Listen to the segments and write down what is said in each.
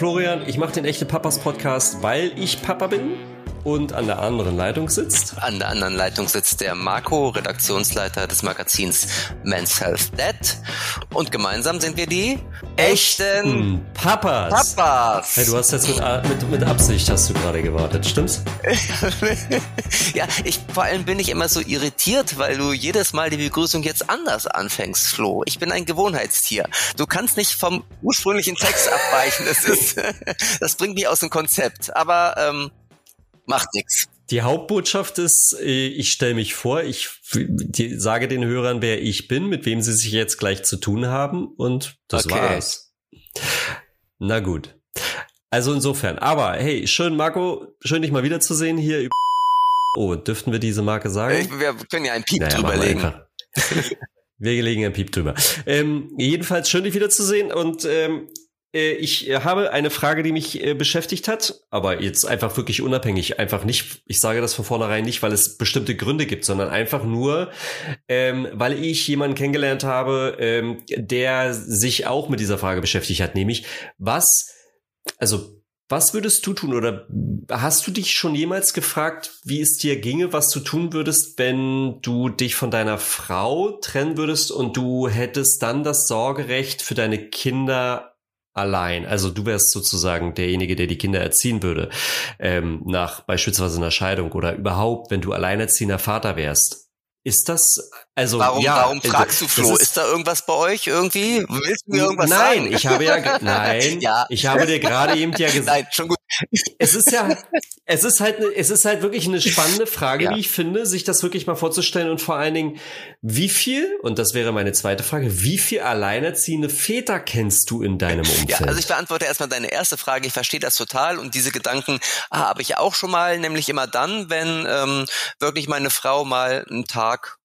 Florian, ich mache den echte Papas Podcast, weil ich Papa bin und an der anderen Leitung sitzt. An der anderen Leitung sitzt der Marco, Redaktionsleiter des Magazins Men's Health Dead. Und gemeinsam sind wir die echten Papas. Papas. Hey, du hast jetzt mit, mit, mit Absicht hast du gerade gewartet, stimmt's? ja, ich vor allem bin ich immer so irritiert, weil du jedes Mal die Begrüßung jetzt anders anfängst, Flo. Ich bin ein Gewohnheitstier. Du kannst nicht vom ursprünglichen Text abweichen. Das ist, das bringt mich aus dem Konzept. Aber ähm, Macht nichts. Die Hauptbotschaft ist, äh, ich stelle mich vor, ich sage den Hörern, wer ich bin, mit wem sie sich jetzt gleich zu tun haben und das okay. war's. Na gut. Also insofern, aber hey, schön Marco, schön dich mal wiederzusehen hier. Oh, dürften wir diese Marke sagen? Wir können ja einen Piep naja, drüber legen. Wir legen einen Piep drüber. Ähm, jedenfalls schön dich wiederzusehen und ähm, äh, ich äh, habe eine Frage, die mich äh, beschäftigt hat, aber jetzt einfach wirklich unabhängig. Einfach nicht, ich sage das von vornherein nicht, weil es bestimmte Gründe gibt, sondern einfach nur, ähm, weil ich jemanden kennengelernt habe, ähm, der sich auch mit dieser Frage beschäftigt hat, nämlich was, also was würdest du tun oder hast du dich schon jemals gefragt, wie es dir ginge, was du tun würdest, wenn du dich von deiner Frau trennen würdest und du hättest dann das Sorgerecht für deine Kinder allein. Also du wärst sozusagen derjenige, der die Kinder erziehen würde, ähm, nach beispielsweise einer Scheidung oder überhaupt, wenn du alleinerziehender Vater wärst. Ist das also warum, ja, warum also, fragst du Flo? Ist, ist, da irgendwas bei euch irgendwie? Willst du mir irgendwas nein, sagen? Nein, ich habe ja nein, ja. ich habe dir gerade eben ja gesagt. Nein, schon gut. Es ist ja, es ist halt, es ist halt wirklich eine spannende Frage, ja. wie ich finde, sich das wirklich mal vorzustellen und vor allen Dingen, wie viel, und das wäre meine zweite Frage, wie viel alleinerziehende Väter kennst du in deinem Umfeld? Ja, also ich beantworte erstmal deine erste Frage. Ich verstehe das total und diese Gedanken ah, habe ich auch schon mal, nämlich immer dann, wenn ähm, wirklich meine Frau mal einen Tag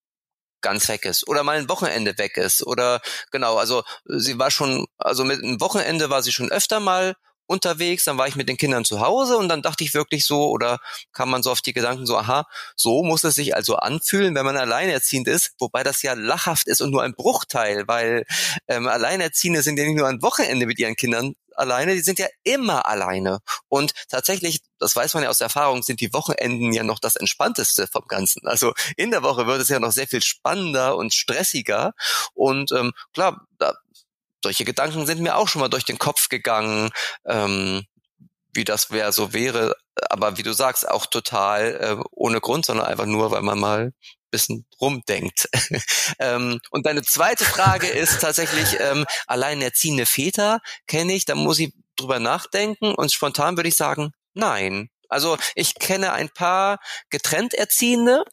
ganz weg ist oder mal ein Wochenende weg ist oder genau, also sie war schon, also mit einem Wochenende war sie schon öfter mal unterwegs, dann war ich mit den Kindern zu Hause und dann dachte ich wirklich so oder kam man so auf die Gedanken so, aha, so muss es sich also anfühlen, wenn man alleinerziehend ist, wobei das ja lachhaft ist und nur ein Bruchteil, weil ähm, Alleinerziehende sind ja nicht nur ein Wochenende mit ihren Kindern alleine, die sind ja immer alleine. Und tatsächlich, das weiß man ja aus Erfahrung, sind die Wochenenden ja noch das Entspannteste vom Ganzen. Also in der Woche wird es ja noch sehr viel spannender und stressiger. Und ähm, klar, solche Gedanken sind mir auch schon mal durch den Kopf gegangen. Ähm, wie das wäre, so wäre, aber wie du sagst, auch total äh, ohne Grund, sondern einfach nur, weil man mal bisschen rumdenkt. ähm, und deine zweite Frage ist tatsächlich ähm, alleinerziehende Väter kenne ich, da muss ich drüber nachdenken und spontan würde ich sagen, nein. Also ich kenne ein paar getrennt Erziehende,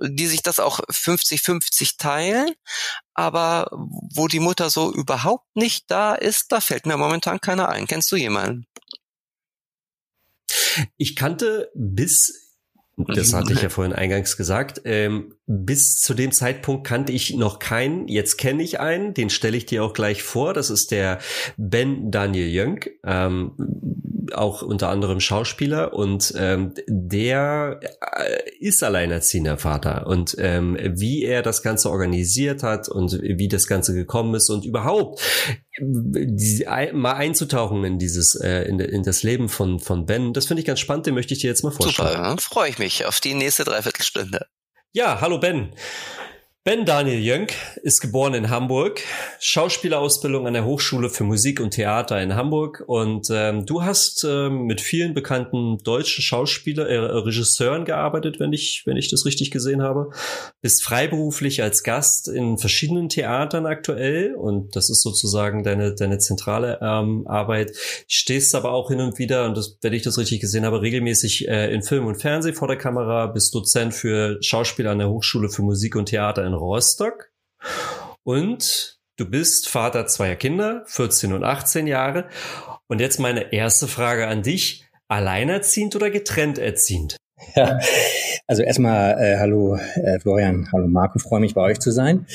die sich das auch 50-50 teilen, aber wo die Mutter so überhaupt nicht da ist, da fällt mir momentan keiner ein. Kennst du jemanden? Ich kannte bis das hatte ich ja vorhin eingangs gesagt. Ähm, bis zu dem Zeitpunkt kannte ich noch keinen. Jetzt kenne ich einen, den stelle ich dir auch gleich vor. Das ist der Ben Daniel Jönk, ähm, auch unter anderem Schauspieler und ähm, der äh, ist alleinerziehender Vater und ähm, wie er das Ganze organisiert hat und wie das Ganze gekommen ist und überhaupt die, mal einzutauchen in dieses äh, in, in das Leben von von Ben, das finde ich ganz spannend. Den möchte ich dir jetzt mal vorstellen. Super, ja, freue ich mich auf die nächste Dreiviertelstunde. Ja, hallo Ben. Ben Daniel Jönk ist geboren in Hamburg, Schauspielausbildung an der Hochschule für Musik und Theater in Hamburg und ähm, du hast ähm, mit vielen bekannten deutschen Schauspieler, äh, Regisseuren gearbeitet, wenn ich wenn ich das richtig gesehen habe. Bist freiberuflich als Gast in verschiedenen Theatern aktuell und das ist sozusagen deine deine zentrale ähm, Arbeit. Stehst aber auch hin und wieder und das, wenn ich das richtig gesehen habe, regelmäßig äh, in Film und Fernsehen vor der Kamera. Bist Dozent für Schauspieler an der Hochschule für Musik und Theater in Rostock und du bist Vater zweier Kinder, 14 und 18 Jahre. Und jetzt meine erste Frage an dich. Alleinerziehend oder getrennt erziehend? Ja, also erstmal äh, hallo äh, Florian, hallo Marco, freue mich bei euch zu sein.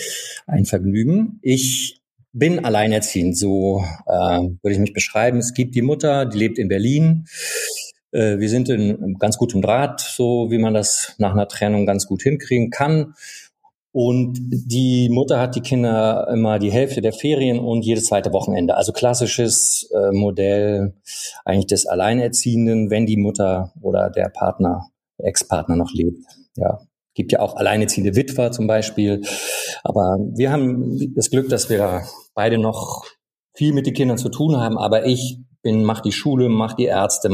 Ein Vergnügen. Ich bin alleinerziehend, so äh, würde ich mich beschreiben. Es gibt die Mutter, die lebt in Berlin. Äh, wir sind in ganz gutem Draht, so wie man das nach einer Trennung ganz gut hinkriegen kann. Und die Mutter hat die Kinder immer die Hälfte der Ferien und jedes zweite Wochenende. Also klassisches äh, Modell eigentlich des Alleinerziehenden, wenn die Mutter oder der Partner, Ex-Partner noch lebt. Ja, gibt ja auch alleinerziehende Witwer zum Beispiel. Aber wir haben das Glück, dass wir beide noch viel mit den Kindern zu tun haben. Aber ich bin, mach die Schule, mach die Ärzte.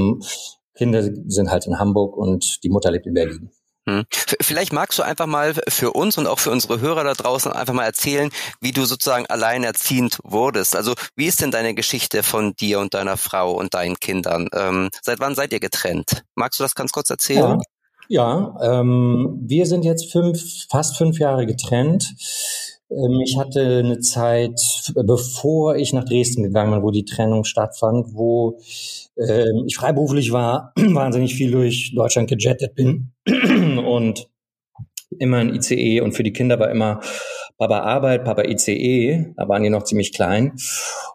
Kinder sind halt in Hamburg und die Mutter lebt in Berlin. Hm. Vielleicht magst du einfach mal für uns und auch für unsere Hörer da draußen einfach mal erzählen, wie du sozusagen alleinerziehend wurdest. Also wie ist denn deine Geschichte von dir und deiner Frau und deinen Kindern? Ähm, seit wann seid ihr getrennt? Magst du das ganz kurz erzählen? Ja, ja ähm, wir sind jetzt fünf, fast fünf Jahre getrennt. Ähm, ich hatte eine Zeit, bevor ich nach Dresden gegangen bin, wo die Trennung stattfand, wo ähm, ich freiberuflich war, wahnsinnig viel durch Deutschland gejettet bin und immer ein ICE und für die Kinder war immer Papa Arbeit, Papa ICE, da waren die noch ziemlich klein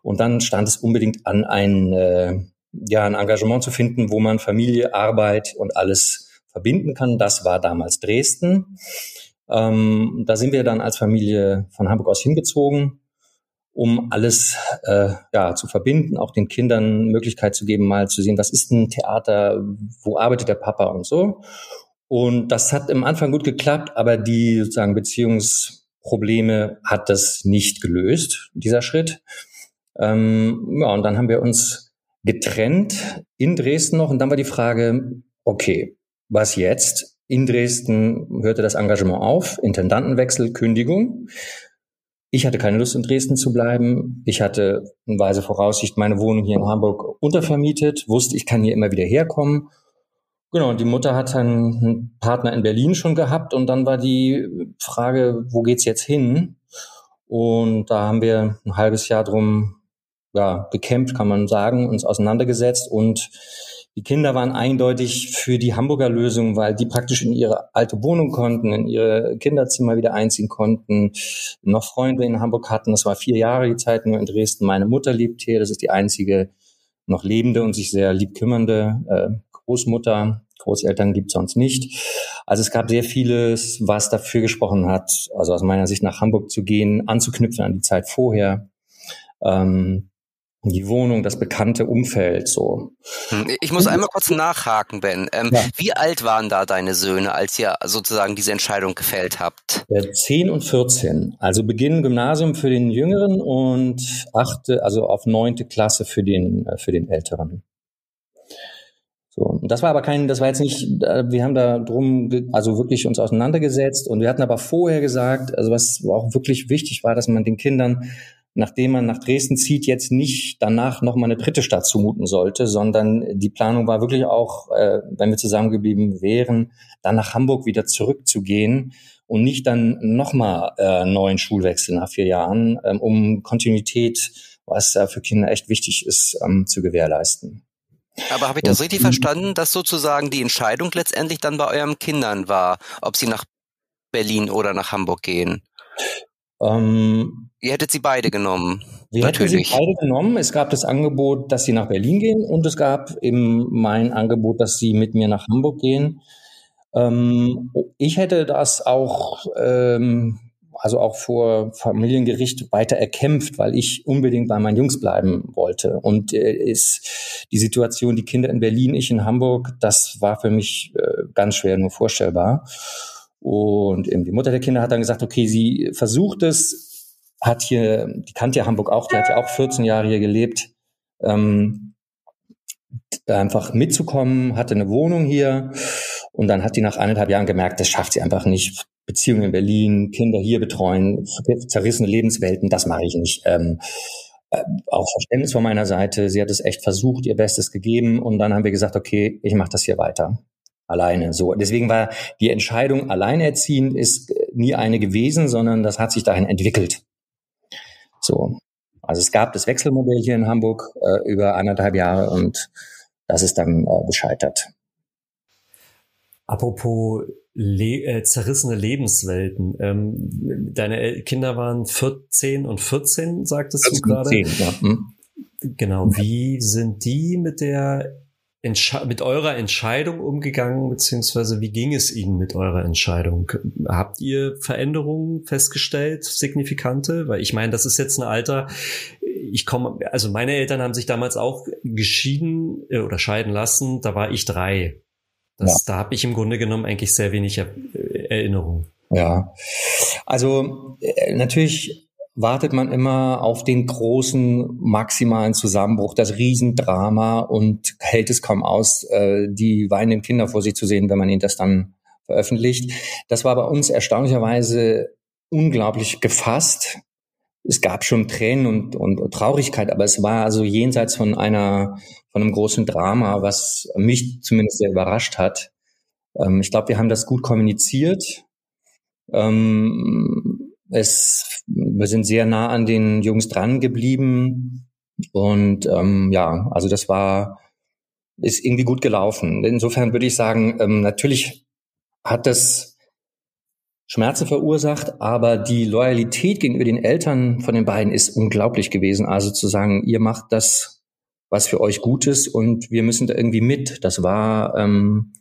und dann stand es unbedingt an, ein, äh, ja, ein Engagement zu finden, wo man Familie, Arbeit und alles verbinden kann. Das war damals Dresden. Ähm, da sind wir dann als Familie von Hamburg aus hingezogen um alles äh, ja, zu verbinden, auch den Kindern Möglichkeit zu geben, mal zu sehen, was ist ein Theater, wo arbeitet der Papa und so. Und das hat im Anfang gut geklappt, aber die sozusagen Beziehungsprobleme hat das nicht gelöst, dieser Schritt. Ähm, ja, und dann haben wir uns getrennt in Dresden noch und dann war die Frage, okay, was jetzt? In Dresden hörte das Engagement auf, Intendantenwechsel, Kündigung. Ich hatte keine Lust, in Dresden zu bleiben. Ich hatte in weise Voraussicht meine Wohnung hier in Hamburg untervermietet, wusste, ich kann hier immer wieder herkommen. Genau, und die Mutter hat einen Partner in Berlin schon gehabt und dann war die Frage, wo geht's jetzt hin? Und da haben wir ein halbes Jahr drum ja, gekämpft, kann man sagen, uns auseinandergesetzt und die Kinder waren eindeutig für die Hamburger Lösung, weil die praktisch in ihre alte Wohnung konnten, in ihre Kinderzimmer wieder einziehen konnten, noch Freunde in Hamburg hatten. Das war vier Jahre die Zeit nur in Dresden. Meine Mutter lebt hier. Das ist die einzige noch lebende und sich sehr lieb kümmernde äh, Großmutter. Großeltern gibt sonst nicht. Also es gab sehr vieles, was dafür gesprochen hat, also aus meiner Sicht nach Hamburg zu gehen, anzuknüpfen an die Zeit vorher. Ähm, die Wohnung, das bekannte Umfeld so. Hm, ich muss einmal kurz nachhaken, Ben. Ähm, ja. Wie alt waren da deine Söhne, als ihr sozusagen diese Entscheidung gefällt habt? 10 und 14. Also Beginn Gymnasium für den Jüngeren und achte, also auf neunte Klasse für den, äh, für den Älteren. So, das war aber kein, das war jetzt nicht, wir haben da drum, also wirklich uns auseinandergesetzt und wir hatten aber vorher gesagt, also was auch wirklich wichtig war, dass man den Kindern nachdem man nach Dresden zieht, jetzt nicht danach nochmal eine dritte Stadt zumuten sollte, sondern die Planung war wirklich auch, äh, wenn wir zusammengeblieben wären, dann nach Hamburg wieder zurückzugehen und nicht dann nochmal äh, neuen Schulwechsel nach vier Jahren, ähm, um Kontinuität, was da für Kinder echt wichtig ist, ähm, zu gewährleisten. Aber habe ich das richtig verstanden, dass sozusagen die Entscheidung letztendlich dann bei euren Kindern war, ob sie nach Berlin oder nach Hamburg gehen? Ähm, Ihr hättet sie beide genommen. Wir natürlich. hätten sie beide genommen. Es gab das Angebot, dass sie nach Berlin gehen und es gab eben mein Angebot, dass sie mit mir nach Hamburg gehen. Ähm, ich hätte das auch, ähm, also auch vor Familiengericht weiter erkämpft, weil ich unbedingt bei meinen Jungs bleiben wollte. Und äh, ist die Situation, die Kinder in Berlin, ich in Hamburg, das war für mich äh, ganz schwer nur vorstellbar. Und eben die Mutter der Kinder hat dann gesagt, okay, sie versucht es, hat hier, die kannte ja Hamburg auch, die hat ja auch 14 Jahre hier gelebt, ähm, einfach mitzukommen, hatte eine Wohnung hier und dann hat die nach eineinhalb Jahren gemerkt, das schafft sie einfach nicht. Beziehungen in Berlin, Kinder hier betreuen, zerrissene Lebenswelten, das mache ich nicht. Ähm, äh, auch Verständnis von meiner Seite. Sie hat es echt versucht, ihr Bestes gegeben und dann haben wir gesagt, okay, ich mache das hier weiter alleine. So, deswegen war die Entscheidung alleinerziehend ist nie eine gewesen, sondern das hat sich dahin entwickelt. So, also es gab das Wechselmodell hier in Hamburg äh, über anderthalb Jahre und das ist dann äh, gescheitert. Apropos le äh, zerrissene Lebenswelten. Ähm, deine Kinder waren 14 und 14, sagtest 14, du gerade? 10, ja. Hm. Genau. Wie sind die mit der mit eurer Entscheidung umgegangen, beziehungsweise wie ging es Ihnen mit eurer Entscheidung? Habt ihr Veränderungen festgestellt, signifikante? Weil ich meine, das ist jetzt ein Alter, ich komme, also meine Eltern haben sich damals auch geschieden äh, oder scheiden lassen, da war ich drei. Das, ja. Da habe ich im Grunde genommen eigentlich sehr wenig Erinnerung. Ja, also äh, natürlich wartet man immer auf den großen maximalen Zusammenbruch, das Riesendrama und hält es kaum aus, äh, die weinenden Kinder vor sich zu sehen, wenn man ihnen das dann veröffentlicht. Das war bei uns erstaunlicherweise unglaublich gefasst. Es gab schon Tränen und, und Traurigkeit, aber es war also jenseits von einer, von einem großen Drama, was mich zumindest sehr überrascht hat. Ähm, ich glaube, wir haben das gut kommuniziert. Ähm, es, wir sind sehr nah an den Jungs dran geblieben und ähm, ja, also das war ist irgendwie gut gelaufen. Insofern würde ich sagen, ähm, natürlich hat das Schmerzen verursacht, aber die Loyalität gegenüber den Eltern von den beiden ist unglaublich gewesen. Also zu sagen, ihr macht das, was für euch gut ist und wir müssen da irgendwie mit. Das war ähm,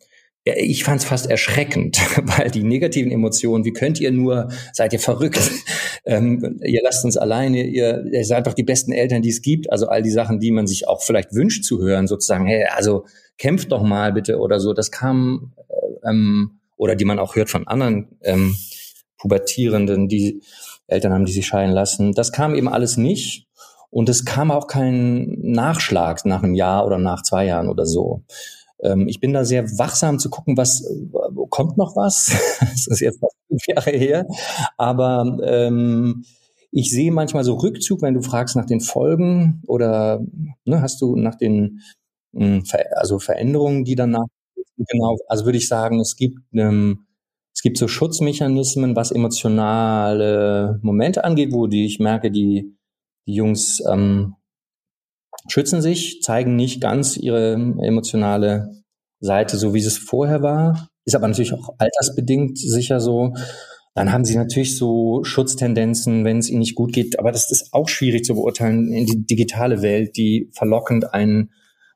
ich fand es fast erschreckend, weil die negativen Emotionen, wie könnt ihr nur, seid ihr verrückt, ähm, ihr lasst uns alleine, ihr, ihr seid doch die besten Eltern, die es gibt, also all die Sachen, die man sich auch vielleicht wünscht zu hören, sozusagen, hey, also kämpft doch mal bitte oder so, das kam, äh, ähm, oder die man auch hört von anderen ähm, Pubertierenden, die Eltern haben, die sich scheiden lassen, das kam eben alles nicht. Und es kam auch kein Nachschlag nach einem Jahr oder nach zwei Jahren oder so. Ähm, ich bin da sehr wachsam zu gucken, was kommt noch was. das ist jetzt fünf Jahre her. Aber ähm, ich sehe manchmal so Rückzug, wenn du fragst nach den Folgen oder ne, hast du nach den hm, also Veränderungen, die danach genau, also würde ich sagen, es gibt ähm, es gibt so Schutzmechanismen, was emotionale Momente angeht, wo die ich merke, die die Jungs ähm, schützen sich, zeigen nicht ganz ihre emotionale Seite, so wie es vorher war. Ist aber natürlich auch altersbedingt sicher so. Dann haben sie natürlich so Schutztendenzen, wenn es ihnen nicht gut geht. Aber das ist auch schwierig zu beurteilen in die digitale Welt, die verlockend einen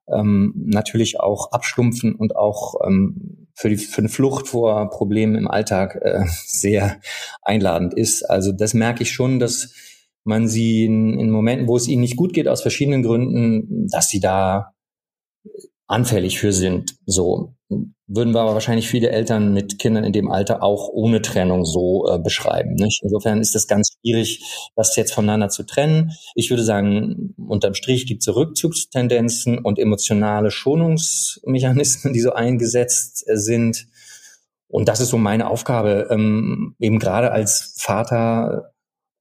ähm, natürlich auch abstumpfen und auch ähm, für, die, für eine Flucht vor Problemen im Alltag äh, sehr einladend ist. Also das merke ich schon, dass man sie in, in Momenten, wo es ihnen nicht gut geht, aus verschiedenen Gründen, dass sie da anfällig für sind. So würden wir aber wahrscheinlich viele Eltern mit Kindern in dem Alter auch ohne Trennung so äh, beschreiben. Nicht? Insofern ist es ganz schwierig, das jetzt voneinander zu trennen. Ich würde sagen, unterm Strich gibt es Rückzugstendenzen und emotionale Schonungsmechanismen, die so eingesetzt äh, sind. Und das ist so meine Aufgabe, ähm, eben gerade als Vater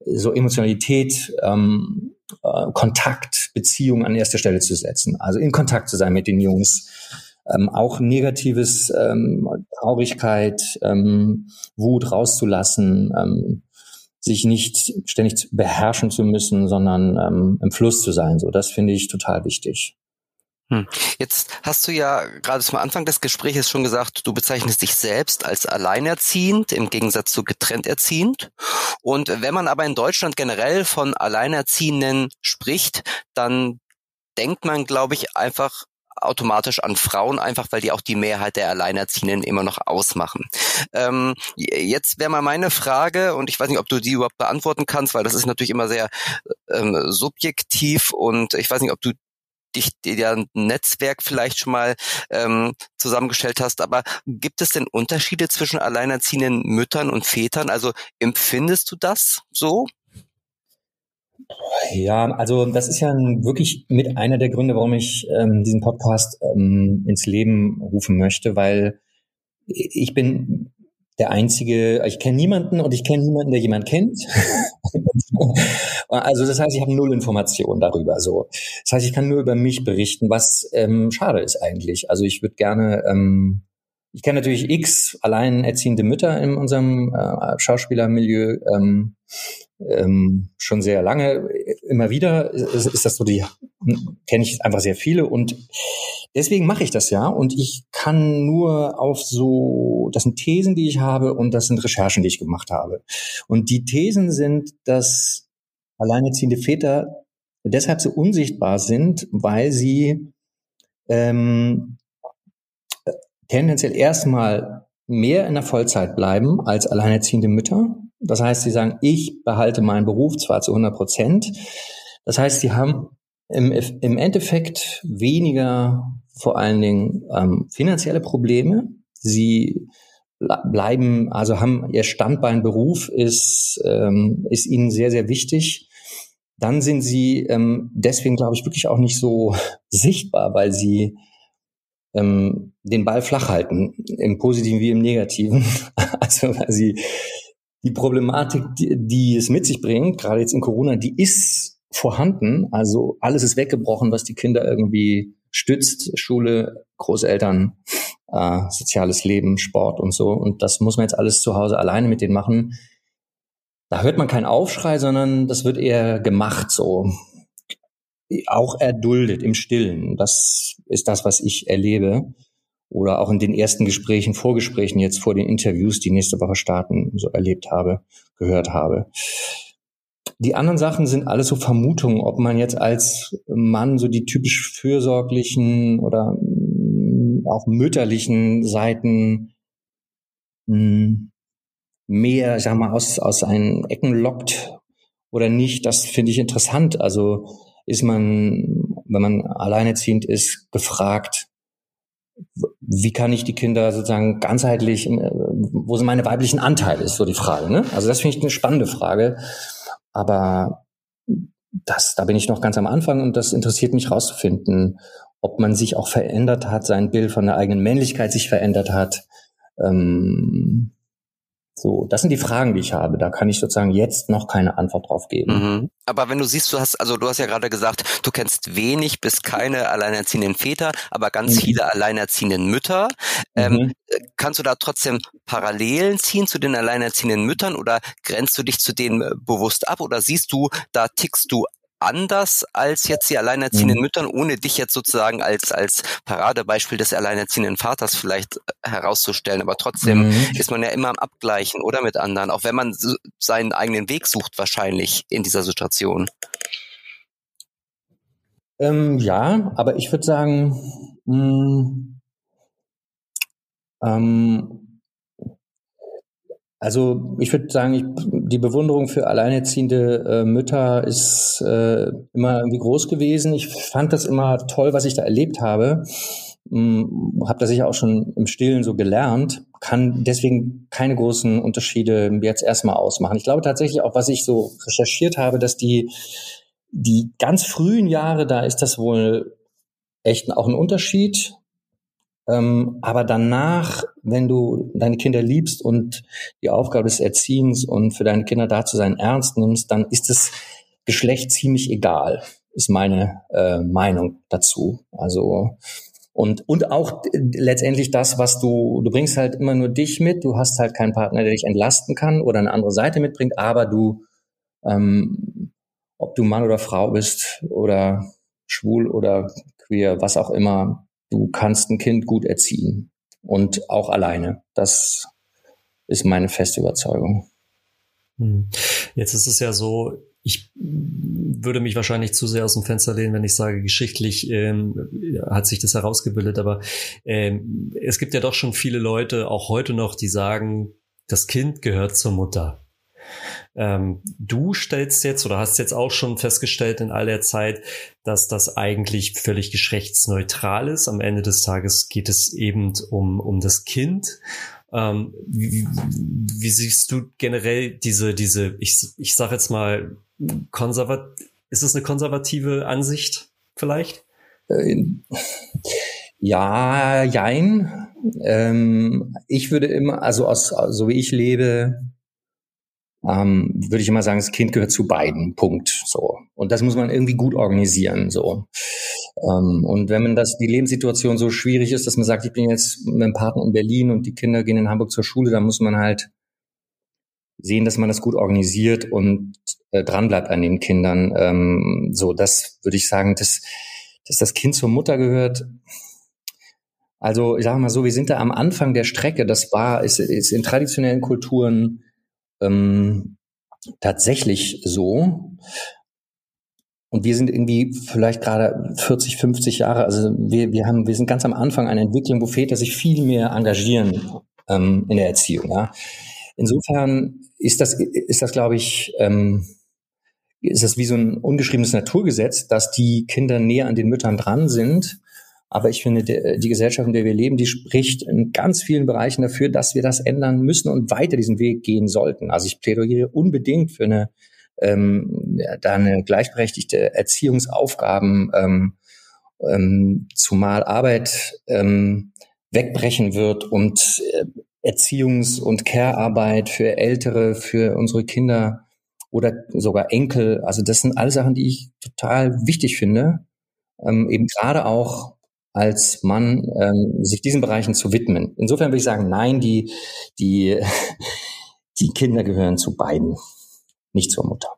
so Emotionalität, ähm, äh, Kontakt, Beziehung an erste Stelle zu setzen. Also in Kontakt zu sein mit den Jungs. Ähm, auch negatives ähm, Traurigkeit, ähm, Wut rauszulassen, ähm, sich nicht ständig beherrschen zu müssen, sondern ähm, im Fluss zu sein. So, das finde ich total wichtig. Hm. Jetzt hast du ja gerade zum Anfang des Gesprächs schon gesagt, du bezeichnest dich selbst als alleinerziehend im Gegensatz zu getrennt erziehend. Und wenn man aber in Deutschland generell von Alleinerziehenden spricht, dann denkt man, glaube ich, einfach automatisch an Frauen, einfach weil die auch die Mehrheit der Alleinerziehenden immer noch ausmachen. Ähm, jetzt wäre mal meine Frage, und ich weiß nicht, ob du die überhaupt beantworten kannst, weil das ist natürlich immer sehr ähm, subjektiv und ich weiß nicht, ob du dich dir ein Netzwerk vielleicht schon mal ähm, zusammengestellt hast, aber gibt es denn Unterschiede zwischen alleinerziehenden Müttern und Vätern? Also empfindest du das so? Ja, also das ist ja wirklich mit einer der Gründe, warum ich ähm, diesen Podcast ähm, ins Leben rufen möchte, weil ich bin der einzige, ich kenne niemanden und ich kenne niemanden, der jemand kennt. also das heißt, ich habe null Informationen darüber. So, das heißt, ich kann nur über mich berichten, was ähm, schade ist eigentlich. Also ich würde gerne, ähm, ich kenne natürlich X alleinerziehende Mütter in unserem äh, Schauspielermilieu. Ähm, ähm, schon sehr lange. Immer wieder ist, ist das so, die kenne ich einfach sehr viele und deswegen mache ich das ja und ich kann nur auf so, das sind Thesen, die ich habe und das sind Recherchen, die ich gemacht habe. Und die Thesen sind, dass alleinerziehende Väter deshalb so unsichtbar sind, weil sie ähm, tendenziell erstmal mehr in der Vollzeit bleiben als alleinerziehende Mütter. Das heißt, sie sagen, ich behalte meinen Beruf zwar zu 100 Prozent. Das heißt, sie haben im, im Endeffekt weniger vor allen Dingen ähm, finanzielle Probleme. Sie bleiben, also haben ihr Standbein Beruf ist, ähm, ist ihnen sehr, sehr wichtig. Dann sind sie ähm, deswegen, glaube ich, wirklich auch nicht so sichtbar, weil sie ähm, den Ball flach halten, im Positiven wie im Negativen. also weil sie die Problematik, die, die es mit sich bringt, gerade jetzt in Corona, die ist vorhanden. Also alles ist weggebrochen, was die Kinder irgendwie stützt. Schule, Großeltern, äh, soziales Leben, Sport und so. Und das muss man jetzt alles zu Hause alleine mit denen machen. Da hört man keinen Aufschrei, sondern das wird eher gemacht so. Auch erduldet im Stillen. Das ist das, was ich erlebe. Oder auch in den ersten Gesprächen, Vorgesprächen jetzt vor den Interviews, die nächste Woche starten, so erlebt habe, gehört habe. Die anderen Sachen sind alles so Vermutungen, ob man jetzt als Mann so die typisch fürsorglichen oder auch mütterlichen Seiten mh, hm, mehr, ich sag mal, aus, aus seinen Ecken lockt oder nicht, das finde ich interessant. Also ist man, wenn man alleinerziehend ist, gefragt, wie kann ich die Kinder sozusagen ganzheitlich, äh, wo sind meine weiblichen Anteile, ist so die Frage. Ne? Also das finde ich eine spannende Frage. Aber das, da bin ich noch ganz am Anfang und das interessiert mich rauszufinden, ob man sich auch verändert hat, sein Bild von der eigenen Männlichkeit sich verändert hat. Ähm, so, das sind die Fragen, die ich habe. Da kann ich sozusagen jetzt noch keine Antwort drauf geben. Mhm. Aber wenn du siehst, du hast, also du hast ja gerade gesagt, du kennst wenig bis keine alleinerziehenden Väter, aber ganz mhm. viele alleinerziehenden Mütter. Ähm, mhm. kannst du da trotzdem Parallelen ziehen zu den alleinerziehenden Müttern oder grenzt du dich zu denen bewusst ab oder siehst du, da tickst du anders als jetzt die alleinerziehenden mhm. Müttern, ohne dich jetzt sozusagen als, als Paradebeispiel des alleinerziehenden Vaters vielleicht äh, herauszustellen. Aber trotzdem mhm. ist man ja immer am Abgleichen oder mit anderen, auch wenn man seinen eigenen Weg sucht wahrscheinlich in dieser Situation. Ähm, ja, aber ich würde sagen, mh, mm, ähm, also ich würde sagen, ich, die Bewunderung für alleinerziehende äh, Mütter ist äh, immer irgendwie groß gewesen. Ich fand das immer toll, was ich da erlebt habe. Hm, habe das sicher auch schon im Stillen so gelernt, kann deswegen keine großen Unterschiede jetzt erstmal ausmachen. Ich glaube tatsächlich auch, was ich so recherchiert habe, dass die die ganz frühen Jahre, da ist das wohl echt auch ein Unterschied. Ähm, aber danach, wenn du deine Kinder liebst und die Aufgabe des Erziehens und für deine Kinder da zu sein ernst nimmst, dann ist das Geschlecht ziemlich egal, ist meine äh, Meinung dazu. Also und, und auch letztendlich das, was du, du bringst halt immer nur dich mit, du hast halt keinen Partner, der dich entlasten kann oder eine andere Seite mitbringt, aber du, ähm, ob du Mann oder Frau bist oder schwul oder queer, was auch immer, du kannst ein Kind gut erziehen und auch alleine. Das ist meine feste Überzeugung. Hm. Jetzt ist es ja so, ich würde mich wahrscheinlich zu sehr aus dem Fenster lehnen, wenn ich sage, geschichtlich ähm, hat sich das herausgebildet, aber ähm, es gibt ja doch schon viele Leute, auch heute noch, die sagen, das Kind gehört zur Mutter. Ähm, du stellst jetzt oder hast jetzt auch schon festgestellt in all der Zeit, dass das eigentlich völlig geschlechtsneutral ist. Am Ende des Tages geht es eben um, um das Kind. Ähm, wie, wie, siehst du generell diese, diese, ich, ich sag jetzt mal, konservat, ist es eine konservative Ansicht vielleicht? Äh, ja, jein. Ähm, ich würde immer, also aus, so wie ich lebe, ähm, würde ich immer sagen, das Kind gehört zu beiden. Punkt. So. Und das muss man irgendwie gut organisieren. So. Ähm, und wenn man das, die Lebenssituation so schwierig ist, dass man sagt, ich bin jetzt mit einem Partner in Berlin und die Kinder gehen in Hamburg zur Schule, dann muss man halt sehen, dass man das gut organisiert und äh, dran bleibt an den Kindern. Ähm, so, das würde ich sagen, dass, dass das Kind zur Mutter gehört. Also, ich sage mal so, wir sind da am Anfang der Strecke. Das war, ist, ist in traditionellen Kulturen ähm, tatsächlich so. und wir sind irgendwie vielleicht gerade 40, 50 Jahre, also wir, wir haben, wir sind ganz am Anfang einer Entwicklung, wo Väter sich viel mehr engagieren ähm, in der Erziehung. Ja. Insofern ist das, ist das, glaube ich, ähm, ist das wie so ein ungeschriebenes Naturgesetz, dass die Kinder näher an den Müttern dran sind. Aber ich finde, der, die Gesellschaft, in der wir leben, die spricht in ganz vielen Bereichen dafür, dass wir das ändern müssen und weiter diesen Weg gehen sollten. Also ich plädiere unbedingt für eine, ähm, da eine gleichberechtigte Erziehungsaufgaben, ähm, ähm, zumal Arbeit ähm, wegbrechen wird und äh, Erziehungs- und Care-Arbeit für Ältere, für unsere Kinder oder sogar Enkel. Also das sind alle Sachen, die ich total wichtig finde, ähm, eben gerade auch als Mann ähm, sich diesen Bereichen zu widmen. Insofern würde ich sagen, nein, die, die, die Kinder gehören zu beiden, nicht zur Mutter.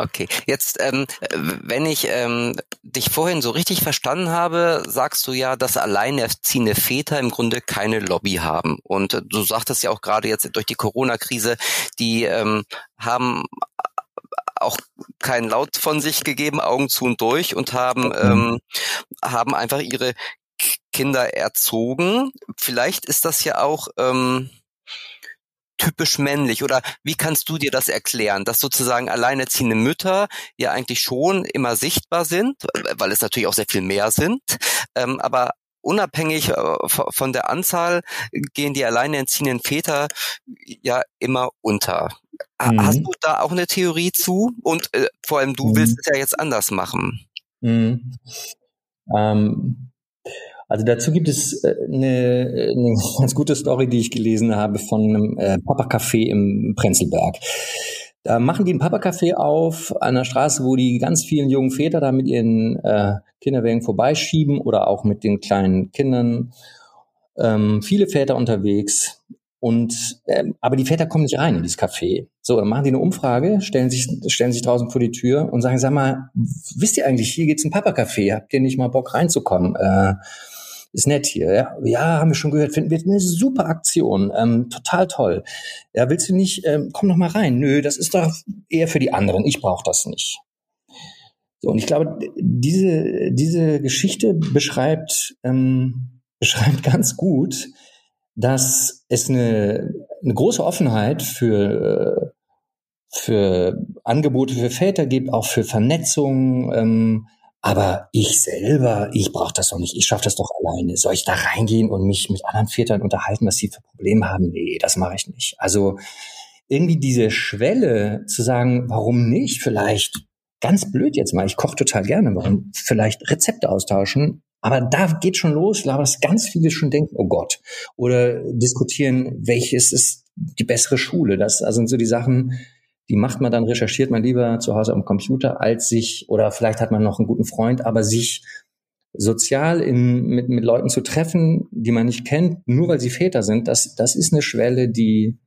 Okay, jetzt, ähm, wenn ich ähm, dich vorhin so richtig verstanden habe, sagst du ja, dass alleinerziehende Väter im Grunde keine Lobby haben. Und äh, du sagtest ja auch gerade jetzt durch die Corona-Krise, die ähm, haben auch keinen Laut von sich gegeben, Augen zu und durch und haben, ähm, haben einfach ihre Kinder erzogen. Vielleicht ist das ja auch ähm, typisch männlich oder wie kannst du dir das erklären, dass sozusagen alleinerziehende Mütter ja eigentlich schon immer sichtbar sind, weil es natürlich auch sehr viel mehr sind, ähm, aber unabhängig äh, von der Anzahl gehen die alleinerziehenden Väter ja immer unter. Mhm. Hast du da auch eine Theorie zu? Und äh, vor allem du mhm. willst es ja jetzt anders machen. Mhm. Ähm, also dazu gibt es äh, eine, eine ganz gute Story, die ich gelesen habe von einem äh, Papa Café im Prenzlberg. Da machen die ein Papa Café auf an der Straße, wo die ganz vielen jungen Väter da mit ihren äh, Kinderwägen vorbeischieben oder auch mit den kleinen Kindern. Ähm, viele Väter unterwegs. Und ähm, aber die Väter kommen nicht rein in dieses Café. So, dann machen die eine Umfrage, stellen sich, stellen sich draußen vor die Tür und sagen, sag mal, wisst ihr eigentlich, hier geht's ein Papa Café, habt ihr nicht mal Bock reinzukommen? Äh, ist nett hier. Ja, ja haben wir schon gehört, finden wir eine super Aktion, ähm, total toll. Ja, willst du nicht, ähm, komm noch mal rein. Nö, das ist doch eher für die anderen. Ich brauche das nicht. So, und ich glaube, diese, diese Geschichte beschreibt, ähm, beschreibt ganz gut, dass es eine, eine große Offenheit für, für Angebote für Väter gibt, auch für Vernetzung, ähm, aber ich selber, ich brauche das doch nicht. Ich schaffe das doch alleine. Soll ich da reingehen und mich mit anderen Vätern unterhalten, was sie für Probleme haben? Nee, das mache ich nicht. Also irgendwie diese Schwelle zu sagen, warum nicht? Vielleicht ganz blöd jetzt mal. Ich koche total gerne. Warum vielleicht Rezepte austauschen? Aber da geht schon los, dass ganz viele schon denken, oh Gott. Oder diskutieren, welches ist die bessere Schule. Das also sind so die Sachen, die macht man dann, recherchiert man lieber zu Hause am Computer, als sich, oder vielleicht hat man noch einen guten Freund, aber sich sozial in, mit, mit Leuten zu treffen, die man nicht kennt, nur weil sie Väter sind, das, das ist eine Schwelle, die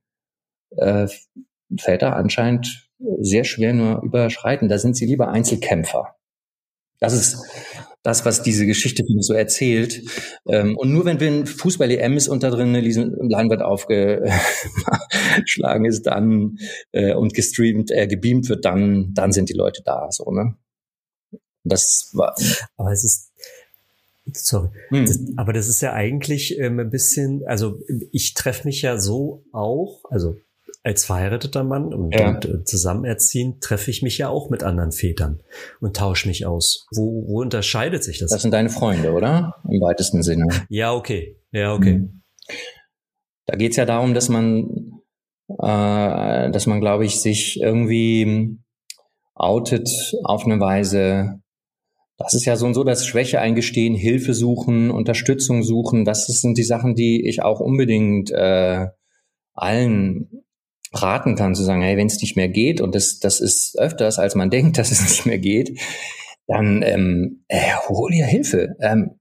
äh, Väter anscheinend sehr schwer nur überschreiten. Da sind sie lieber Einzelkämpfer. Das ist das, was diese Geschichte so erzählt. Ähm, und nur wenn wir ein Fußball-EM ist und da drin eine Leinwand aufgeschlagen ist, dann äh, und gestreamt, äh, gebeamt wird, dann, dann sind die Leute da. So, ne? Das war. Aber es ist Sorry. Hm. Das, aber das ist ja eigentlich ähm, ein bisschen, also ich treffe mich ja so auch, also als verheirateter Mann und, ja. und äh, zusammen erziehen, treffe ich mich ja auch mit anderen Vätern und tausche mich aus. Wo, wo unterscheidet sich das? Das sind deine Freunde, oder? Im weitesten Sinne. Ja, okay. Ja, okay. Mhm. Da geht's ja darum, dass man, äh, dass man, glaube ich, sich irgendwie outet auf eine Weise, das ist ja so und so das Schwäche eingestehen, Hilfe suchen, Unterstützung suchen. Das sind die Sachen, die ich auch unbedingt äh, allen raten kann, zu sagen, hey, wenn es nicht mehr geht, und das, das ist öfters, als man denkt, dass es nicht mehr geht, dann ähm, äh, hol dir Hilfe. Ähm,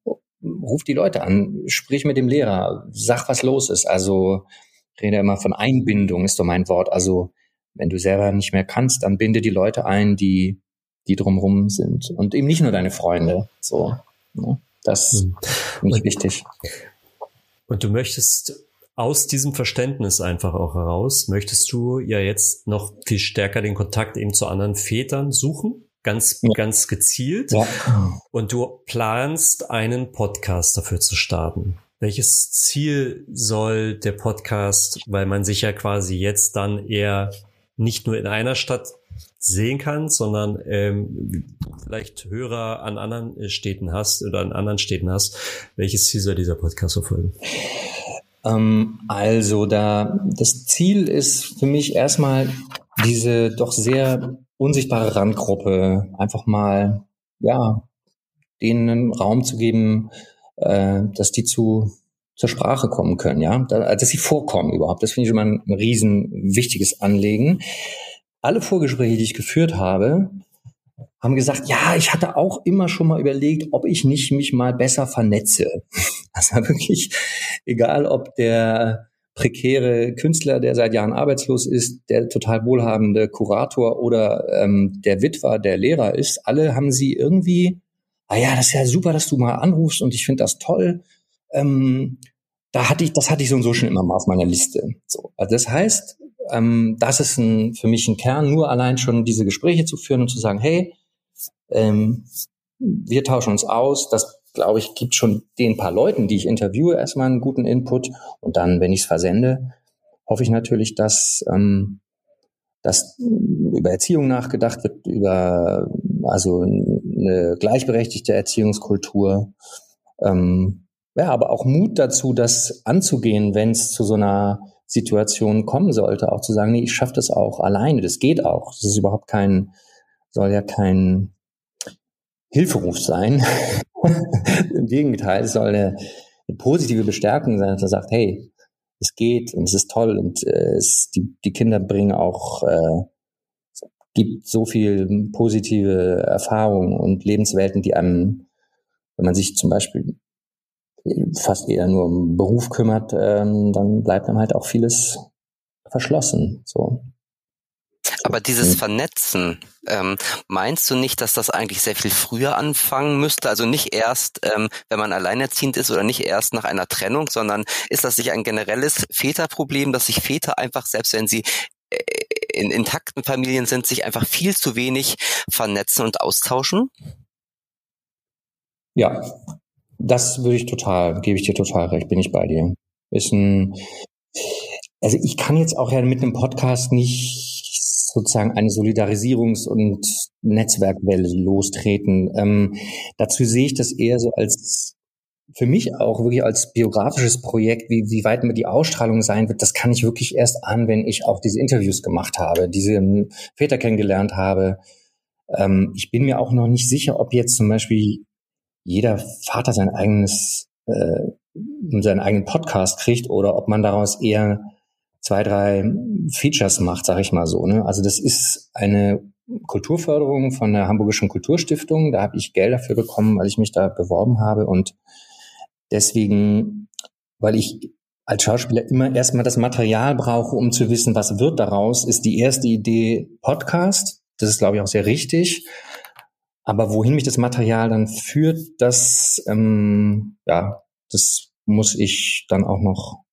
ruf die Leute an, sprich mit dem Lehrer, sag, was los ist. Also ich rede immer von Einbindung, ist doch mein Wort. Also wenn du selber nicht mehr kannst, dann binde die Leute ein, die, die drumherum sind. Und eben nicht nur deine Freunde. So, ne? Das hm. finde ich wichtig. Und du möchtest aus diesem Verständnis einfach auch heraus möchtest du ja jetzt noch viel stärker den Kontakt eben zu anderen Vätern suchen. ganz, ja. ganz gezielt. Ja. Und du planst einen Podcast dafür zu starten. Welches Ziel soll der Podcast, weil man sich ja quasi jetzt dann eher nicht nur in einer Stadt sehen kann, sondern ähm, vielleicht Hörer an anderen äh, Städten hast oder an anderen Städten hast. Welches Ziel soll dieser Podcast verfolgen? Ähm, also da das Ziel ist für mich erstmal diese doch sehr unsichtbare Randgruppe einfach mal ja denen Raum zu geben, äh, dass die zu zur Sprache kommen können, ja, dass sie vorkommen überhaupt. Das finde ich immer ein, ein riesen wichtiges Anliegen. Alle Vorgespräche, die ich geführt habe, haben gesagt, ja, ich hatte auch immer schon mal überlegt, ob ich nicht mich mal besser vernetze. Also wirklich, egal ob der prekäre Künstler, der seit Jahren arbeitslos ist, der total wohlhabende Kurator oder ähm, der Witwer, der Lehrer ist, alle haben sie irgendwie, ah ja, das ist ja super, dass du mal anrufst und ich finde das toll. Ähm, da hatte ich, das hatte ich so und so schon immer mal auf meiner Liste. So, also das heißt, ähm, das ist ein, für mich ein Kern, nur allein schon diese Gespräche zu führen und zu sagen, hey, ähm, wir tauschen uns aus. Das, glaube ich, gibt schon den paar Leuten, die ich interviewe, erstmal einen guten Input. Und dann, wenn ich es versende, hoffe ich natürlich, dass, ähm, dass über Erziehung nachgedacht wird, über also eine gleichberechtigte Erziehungskultur. Ähm, ja, aber auch Mut dazu, das anzugehen, wenn es zu so einer Situation kommen sollte, auch zu sagen, nee, ich schaffe das auch alleine, das geht auch. Das ist überhaupt kein, soll ja kein Hilferuf sein. Im Gegenteil, es soll eine, eine, positive Bestärkung sein, dass er sagt, hey, es geht und es ist toll und äh, es, die, die Kinder bringen auch, äh, gibt so viel positive Erfahrungen und Lebenswelten, die einem, wenn man sich zum Beispiel fast eher nur um Beruf kümmert, ähm, dann bleibt einem halt auch vieles verschlossen. So. Aber dieses Vernetzen, ähm, meinst du nicht, dass das eigentlich sehr viel früher anfangen müsste? Also nicht erst, ähm, wenn man alleinerziehend ist oder nicht erst nach einer Trennung, sondern ist das nicht ein generelles Väterproblem, dass sich Väter einfach, selbst wenn sie äh, in intakten Familien sind, sich einfach viel zu wenig vernetzen und austauschen? Ja, das würde ich total, gebe ich dir total recht, bin ich bei dir. Ist ein, also ich kann jetzt auch ja mit einem Podcast nicht sozusagen eine Solidarisierungs- und Netzwerkwelle lostreten. Ähm, dazu sehe ich das eher so als für mich auch wirklich als biografisches Projekt, wie, wie weit mir die Ausstrahlung sein wird, das kann ich wirklich erst an, wenn ich auch diese Interviews gemacht habe, diese Väter kennengelernt habe. Ähm, ich bin mir auch noch nicht sicher, ob jetzt zum Beispiel jeder Vater sein eigenes, äh, seinen eigenen Podcast kriegt oder ob man daraus eher zwei, drei Features macht, sag ich mal so. Ne? Also das ist eine Kulturförderung von der Hamburgischen Kulturstiftung. Da habe ich Geld dafür bekommen, weil ich mich da beworben habe und deswegen, weil ich als Schauspieler immer erstmal das Material brauche, um zu wissen, was wird daraus, ist die erste Idee Podcast. Das ist, glaube ich, auch sehr richtig. Aber wohin mich das Material dann führt, das, ähm, ja, das muss ich dann auch noch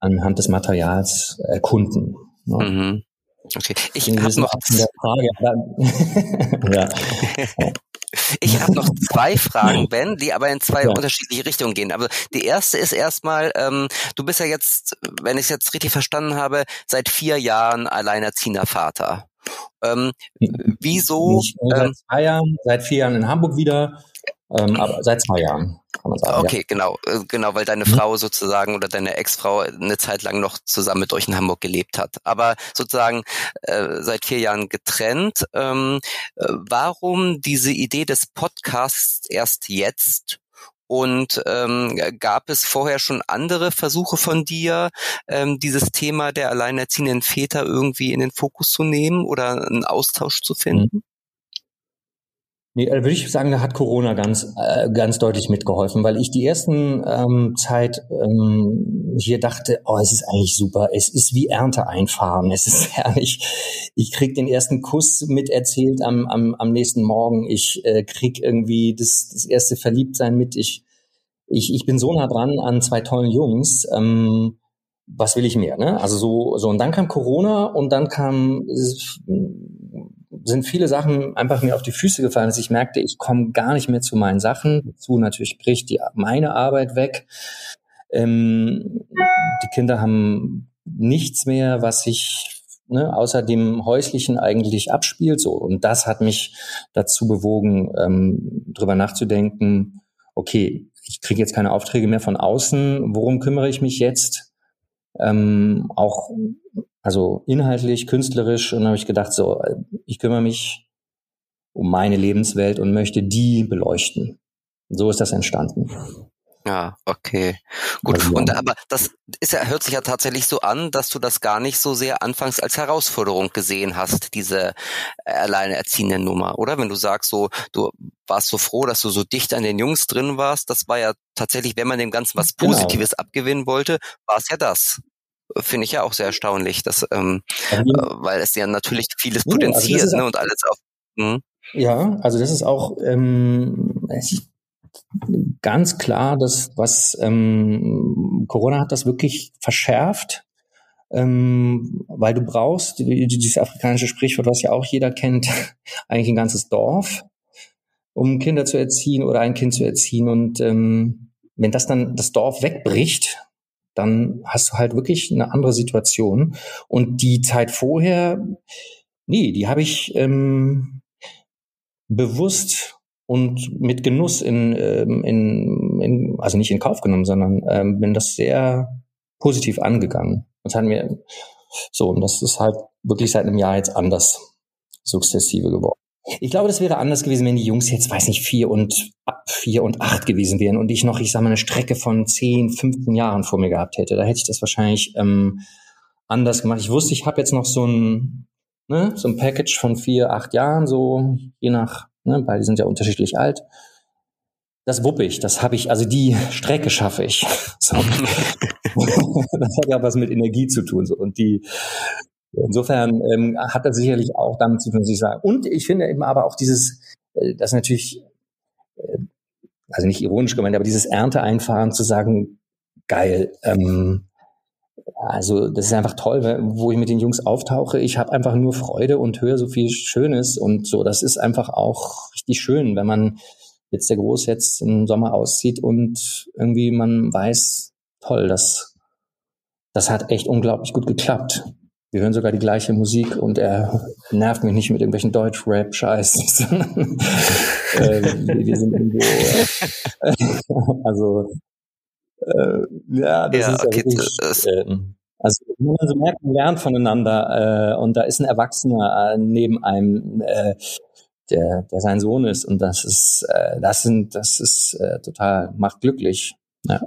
anhand des Materials erkunden. Ne? Mhm. Okay, ich habe noch ja. Ich habe noch zwei Fragen, Ben, die aber in zwei ja. unterschiedliche Richtungen gehen. Aber die erste ist erstmal, ähm, du bist ja jetzt, wenn ich es jetzt richtig verstanden habe, seit vier Jahren alleinerziehender Vater. Ähm, wieso? Seit ähm, zwei Jahren, seit vier Jahren in Hamburg wieder, ähm, aber seit zwei Jahren kann man sagen. Okay, ja. genau, äh, genau, weil deine mhm. Frau sozusagen oder deine Ex-Frau eine Zeit lang noch zusammen mit euch in Hamburg gelebt hat. Aber sozusagen äh, seit vier Jahren getrennt. Ähm, äh, warum diese Idee des Podcasts erst jetzt? Und ähm, gab es vorher schon andere Versuche von dir, ähm, dieses Thema der alleinerziehenden Väter irgendwie in den Fokus zu nehmen oder einen Austausch zu finden? Nee, also würde ich sagen, da hat Corona ganz, äh, ganz deutlich mitgeholfen, weil ich die ersten ähm, Zeit ähm, hier dachte, oh, es ist eigentlich super, es ist wie Ernte einfahren, es ist herrlich. Ich krieg den ersten Kuss miterzählt am, am, am nächsten Morgen, ich äh, krieg irgendwie das, das erste Verliebtsein mit, ich, ich, ich bin so nah dran an zwei tollen Jungs, ähm, was will ich mehr, ne? Also so, so, und dann kam Corona und dann kam sind viele Sachen einfach mir auf die Füße gefallen, dass ich merkte, ich komme gar nicht mehr zu meinen Sachen. Dazu natürlich bricht die, meine Arbeit weg. Ähm, die Kinder haben nichts mehr, was sich ne, außer dem häuslichen eigentlich abspielt. So und das hat mich dazu bewogen, ähm, drüber nachzudenken. Okay, ich kriege jetzt keine Aufträge mehr von außen. Worum kümmere ich mich jetzt? Ähm, auch also inhaltlich, künstlerisch. Und dann habe ich gedacht, so, ich kümmere mich um meine Lebenswelt und möchte die beleuchten. So ist das entstanden. Ja, okay. Gut. Also, und aber das ist ja, hört sich ja tatsächlich so an, dass du das gar nicht so sehr anfangs als Herausforderung gesehen hast, diese alleinerziehende Nummer, oder? Wenn du sagst, so, du warst so froh, dass du so dicht an den Jungs drin warst, das war ja tatsächlich, wenn man dem Ganzen was genau. Positives genau. abgewinnen wollte, war es ja das finde ich ja auch sehr erstaunlich, dass, ähm, äh, weil es ja natürlich vieles ja, potenziert also ne, und alles auf. Mh. Ja, also das ist auch ähm, ganz klar, dass was ähm, Corona hat das wirklich verschärft, ähm, weil du brauchst dieses afrikanische Sprichwort, was ja auch jeder kennt, eigentlich ein ganzes Dorf, um Kinder zu erziehen oder ein Kind zu erziehen und ähm, wenn das dann das Dorf wegbricht, dann hast du halt wirklich eine andere Situation. Und die Zeit vorher, nee, die habe ich ähm, bewusst und mit Genuss in, ähm, in, in, also nicht in Kauf genommen, sondern ähm, bin das sehr positiv angegangen. Das hat mir so, und das ist halt wirklich seit einem Jahr jetzt anders sukzessive geworden. Ich glaube, das wäre anders gewesen, wenn die Jungs jetzt, weiß nicht, vier und vier und acht gewesen wären und ich noch, ich sag mal, eine Strecke von zehn, 15 Jahren vor mir gehabt hätte. Da hätte ich das wahrscheinlich ähm, anders gemacht. Ich wusste, ich habe jetzt noch so ein, ne, so ein Package von vier, acht Jahren, so je nach, ne, beide sind ja unterschiedlich alt. Das wuppe ich, das habe ich, also die Strecke schaffe ich. So. das hat ja was mit Energie zu tun. So. Und die, Insofern ähm, hat das sicherlich auch damit zu tun, was ich sage. Und ich finde eben aber auch dieses, äh, das natürlich, äh, also nicht ironisch gemeint, aber dieses Ernteeinfahren zu sagen, geil, ähm, also das ist einfach toll, wo ich mit den Jungs auftauche. Ich habe einfach nur Freude und höre so viel Schönes und so. Das ist einfach auch richtig schön, wenn man jetzt der Groß jetzt im Sommer auszieht und irgendwie man weiß, toll, das, das hat echt unglaublich gut geklappt. Wir hören sogar die gleiche Musik und er nervt mich nicht mit irgendwelchen Deutsch-Rap-Scheiß. äh, wir sind irgendwo, äh, also äh, ja, das ja, ist ja okay, wirklich, das, äh, also wenn man so merkt, man lernt voneinander äh, und da ist ein Erwachsener äh, neben einem, äh, der, der sein Sohn ist und das ist, äh, das sind, das ist äh, total macht glücklich. Ja.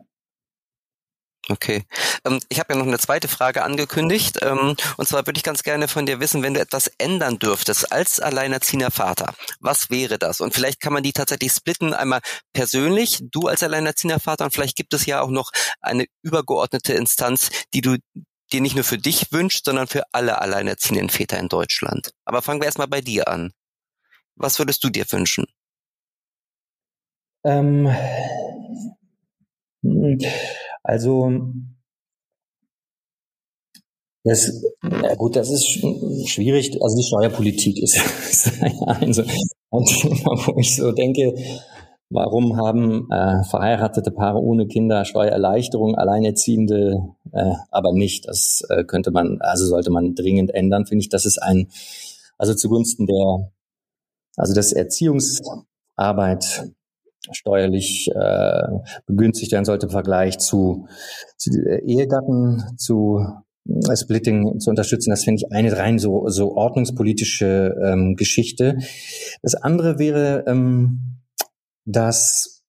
Okay. Ähm, ich habe ja noch eine zweite Frage angekündigt. Ähm, und zwar würde ich ganz gerne von dir wissen, wenn du etwas ändern dürftest als alleinerziehender Vater, was wäre das? Und vielleicht kann man die tatsächlich splitten, einmal persönlich, du als alleinerziehender Vater, und vielleicht gibt es ja auch noch eine übergeordnete Instanz, die du dir nicht nur für dich wünschst, sondern für alle alleinerziehenden Väter in Deutschland. Aber fangen wir erstmal bei dir an. Was würdest du dir wünschen? Ähm, also das, ja gut, das ist schwierig. Also die Steuerpolitik ist, ist ein, so ein Thema, wo ich so denke, warum haben äh, verheiratete Paare ohne Kinder Steuererleichterung, Alleinerziehende äh, aber nicht? Das äh, könnte man, also sollte man dringend ändern, finde ich. Das ist ein, also zugunsten der, also des Erziehungsarbeit steuerlich äh, begünstigt werden sollte im Vergleich zu, zu Ehegatten, zu äh, Splitting zu unterstützen. Das finde ich eine rein so, so ordnungspolitische ähm, Geschichte. Das andere wäre, ähm, dass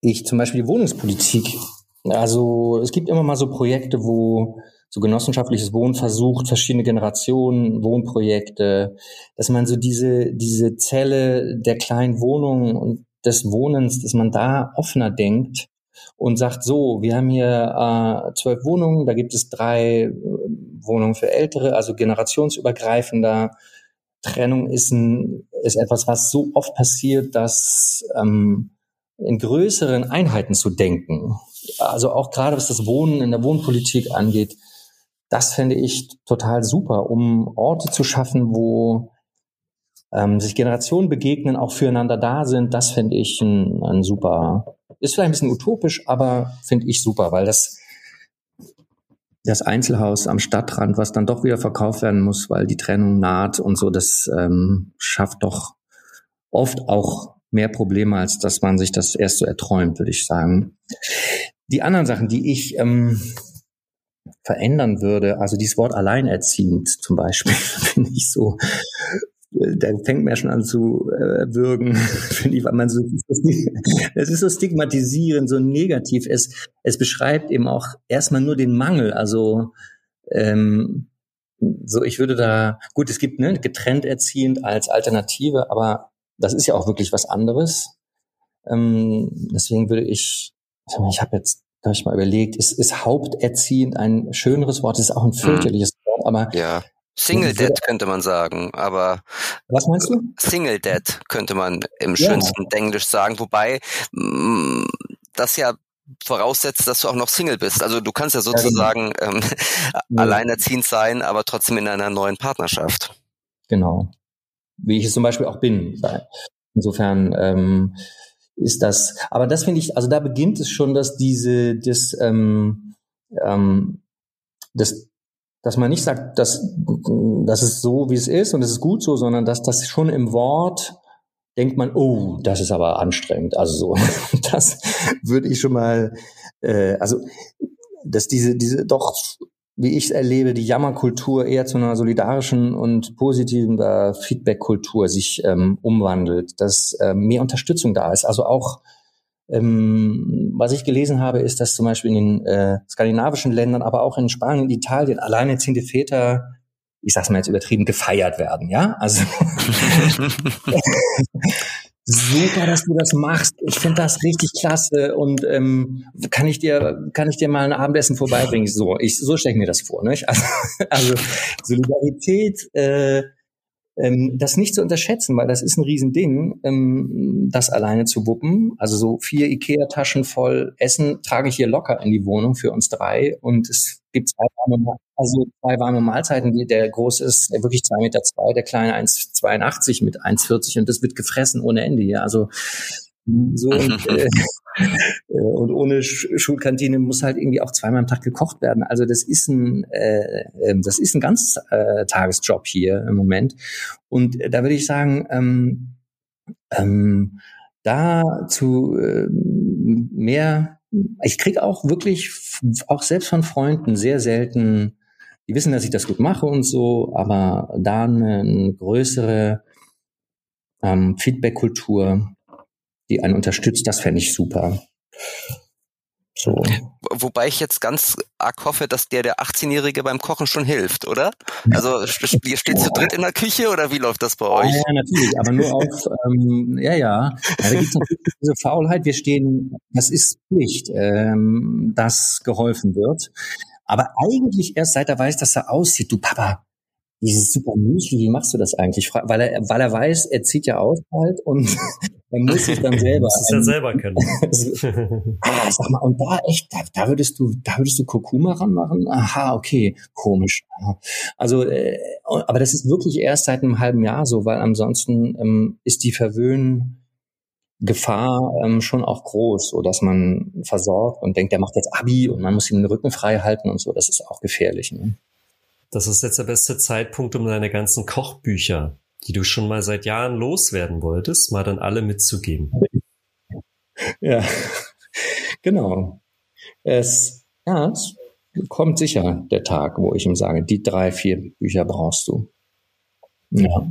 ich zum Beispiel die Wohnungspolitik, also es gibt immer mal so Projekte, wo so genossenschaftliches Wohnen versucht, verschiedene Generationen, Wohnprojekte, dass man so diese, diese Zelle der kleinen Wohnungen und des Wohnens, dass man da offener denkt und sagt, so, wir haben hier äh, zwölf Wohnungen, da gibt es drei äh, Wohnungen für Ältere, also generationsübergreifender. Trennung ist, ein, ist etwas, was so oft passiert, dass ähm, in größeren Einheiten zu denken, also auch gerade was das Wohnen in der Wohnpolitik angeht, das fände ich total super, um Orte zu schaffen, wo ähm, sich Generationen begegnen, auch füreinander da sind, das finde ich ein, ein super, ist vielleicht ein bisschen utopisch, aber finde ich super, weil das das Einzelhaus am Stadtrand, was dann doch wieder verkauft werden muss, weil die Trennung naht und so, das ähm, schafft doch oft auch mehr Probleme, als dass man sich das erst so erträumt, würde ich sagen. Die anderen Sachen, die ich ähm, verändern würde, also dieses Wort alleinerziehend zum Beispiel, finde ich so, da fängt man ja schon an zu äh, würgen, finde ich, weil man so, das ist so stigmatisierend, so negativ. Es, es beschreibt eben auch erstmal nur den Mangel, also ähm, so, ich würde da, gut, es gibt ne, getrennt erziehend als Alternative, aber das ist ja auch wirklich was anderes. Ähm, deswegen würde ich, ich habe jetzt, habe ich mal überlegt, ist, ist haupterziehend ein schöneres Wort, ist auch ein hm. fürchterliches hm. Wort, aber ja. Single Dead könnte man sagen, aber was meinst du? Single Dead könnte man im schönsten ja. Englisch sagen, wobei mm, das ja voraussetzt, dass du auch noch Single bist. Also du kannst ja genau. sozusagen ähm, ja. alleinerziehend sein, aber trotzdem in einer neuen Partnerschaft. Genau wie ich es zum Beispiel auch bin. Insofern ähm, ist das, aber das finde ich, also da beginnt es schon, dass diese, das, ähm, ähm, das, dass man nicht sagt, dass das ist so, wie es ist und es ist gut so, sondern dass das schon im Wort denkt man, oh, das ist aber anstrengend. Also so, das würde ich schon mal, äh, also dass diese, diese doch wie ich es erlebe, die Jammerkultur eher zu einer solidarischen und positiven äh, Feedback-Kultur sich ähm, umwandelt, dass äh, mehr Unterstützung da ist. Also auch, ähm, was ich gelesen habe, ist, dass zum Beispiel in den äh, skandinavischen Ländern, aber auch in Spanien und Italien alleinerziehende Väter ich sag's mal jetzt übertrieben, gefeiert werden, ja? Also super, dass du das machst. Ich finde das richtig klasse und ähm, kann ich dir kann ich dir mal ein Abendessen vorbeibringen? So, ich so stelle ich mir das vor. Ne? Also, also Solidarität, äh, ähm, das nicht zu unterschätzen, weil das ist ein Riesending, ähm, das alleine zu wuppen. Also so vier Ikea-Taschen voll Essen trage ich hier locker in die Wohnung für uns drei und es gibt zwei warme, also zwei warme Mahlzeiten. Die, der große ist wirklich zwei Meter zwei, der kleine 1,82 mit 1,40 und das wird gefressen ohne Ende hier. Also so und, äh, äh, und ohne Schulkantine muss halt irgendwie auch zweimal am Tag gekocht werden. Also das ist ein äh, ähm, das ist ein ganz äh, Tagesjob hier im Moment. Und da würde ich sagen, ähm, ähm, da zu äh, mehr ich kriege auch wirklich, auch selbst von Freunden, sehr selten, die wissen, dass ich das gut mache und so, aber da eine, eine größere ähm, Feedback-Kultur, die einen unterstützt, das fände ich super. So. Wobei ich jetzt ganz arg hoffe, dass der der 18-Jährige beim Kochen schon hilft, oder? Also ihr steht zu dritt in der Küche oder wie läuft das bei euch? Ja, natürlich, aber nur auf, ähm, ja, ja. ja da gibt es natürlich diese Faulheit, wir stehen, das ist Pflicht, ähm, dass geholfen wird. Aber eigentlich erst seit er weiß, dass er aussieht, du Papa, dieses super Müsli, wie machst du das eigentlich? Weil er, weil er weiß, er zieht ja aus halt und er muss sich dann selber. muss es ja selber können. ah, sag mal, und da echt, da, da würdest du, da würdest du Kurkuma ranmachen? Aha, okay, komisch. Also, äh, aber das ist wirklich erst seit einem halben Jahr so, weil ansonsten ähm, ist die Verwöhn Gefahr ähm, schon auch groß, so dass man versorgt und denkt, der macht jetzt Abi und man muss ihm den Rücken frei halten und so. Das ist auch gefährlich. Ne? Das ist jetzt der beste Zeitpunkt, um deine ganzen Kochbücher, die du schon mal seit Jahren loswerden wolltest, mal dann alle mitzugeben. Ja, genau. Es, ja, es kommt sicher der Tag, wo ich ihm sage, die drei, vier Bücher brauchst du. Ja.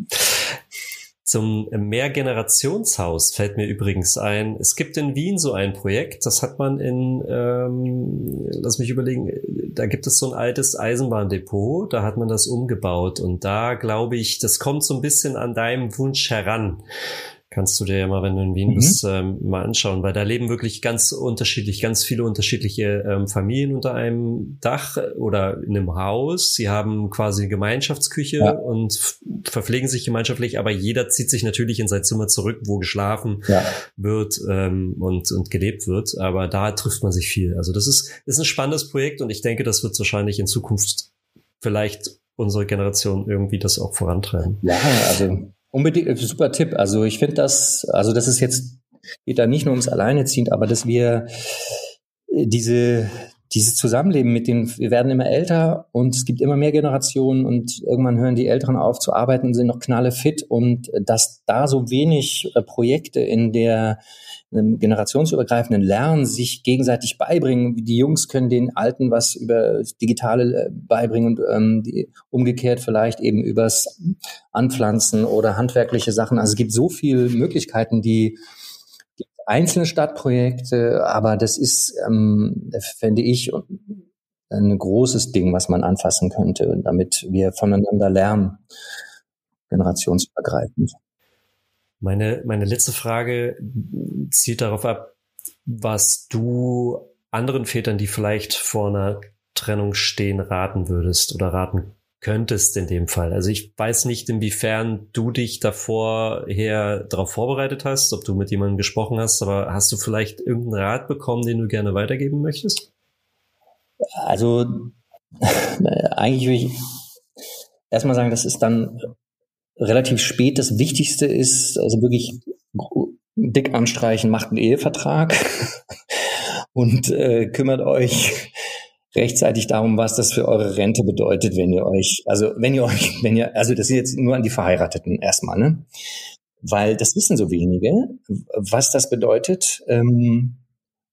Zum Mehrgenerationshaus fällt mir übrigens ein. Es gibt in Wien so ein Projekt, das hat man in, ähm, lass mich überlegen, da gibt es so ein altes Eisenbahndepot, da hat man das umgebaut und da glaube ich, das kommt so ein bisschen an deinem Wunsch heran. Kannst du dir ja mal, wenn du in Wien mhm. bist, ähm, mal anschauen, weil da leben wirklich ganz unterschiedlich, ganz viele unterschiedliche ähm, Familien unter einem Dach oder in einem Haus. Sie haben quasi eine Gemeinschaftsküche ja. und verpflegen sich gemeinschaftlich, aber jeder zieht sich natürlich in sein Zimmer zurück, wo geschlafen ja. wird ähm, und, und gelebt wird. Aber da trifft man sich viel. Also das ist, ist ein spannendes Projekt und ich denke, das wird wahrscheinlich in Zukunft vielleicht unsere Generation irgendwie das auch vorantreiben. Ja, also unbedingt, äh, super Tipp. Also ich finde das, also das ist jetzt, geht da nicht nur ums Alleineziehend, aber dass wir äh, diese, dieses Zusammenleben mit den, wir werden immer älter und es gibt immer mehr Generationen und irgendwann hören die Älteren auf zu arbeiten und sind noch knalle fit und dass da so wenig äh, Projekte in der einem generationsübergreifenden Lernen sich gegenseitig beibringen. Die Jungs können den Alten was über Digitale äh, beibringen und ähm, die, umgekehrt vielleicht eben übers Anpflanzen oder handwerkliche Sachen. Also es gibt so viele Möglichkeiten, die einzelne Stadtprojekte, aber das ist, ähm, fände ich, ein großes Ding, was man anfassen könnte, damit wir voneinander lernen, generationsübergreifend. Meine, meine letzte Frage zielt darauf ab, was du anderen Vätern, die vielleicht vor einer Trennung stehen, raten würdest oder raten könntest in dem Fall. Also ich weiß nicht, inwiefern du dich davor her darauf vorbereitet hast, ob du mit jemandem gesprochen hast, aber hast du vielleicht irgendeinen Rat bekommen, den du gerne weitergeben möchtest? Also eigentlich will ich erstmal sagen, das ist dann relativ spät. Das Wichtigste ist also wirklich dick anstreichen, macht einen Ehevertrag und äh, kümmert euch rechtzeitig darum, was das für eure Rente bedeutet, wenn ihr euch, also wenn ihr euch, wenn ihr, also das ist jetzt nur an die Verheirateten erstmal, ne? Weil das wissen so wenige, was das bedeutet ähm,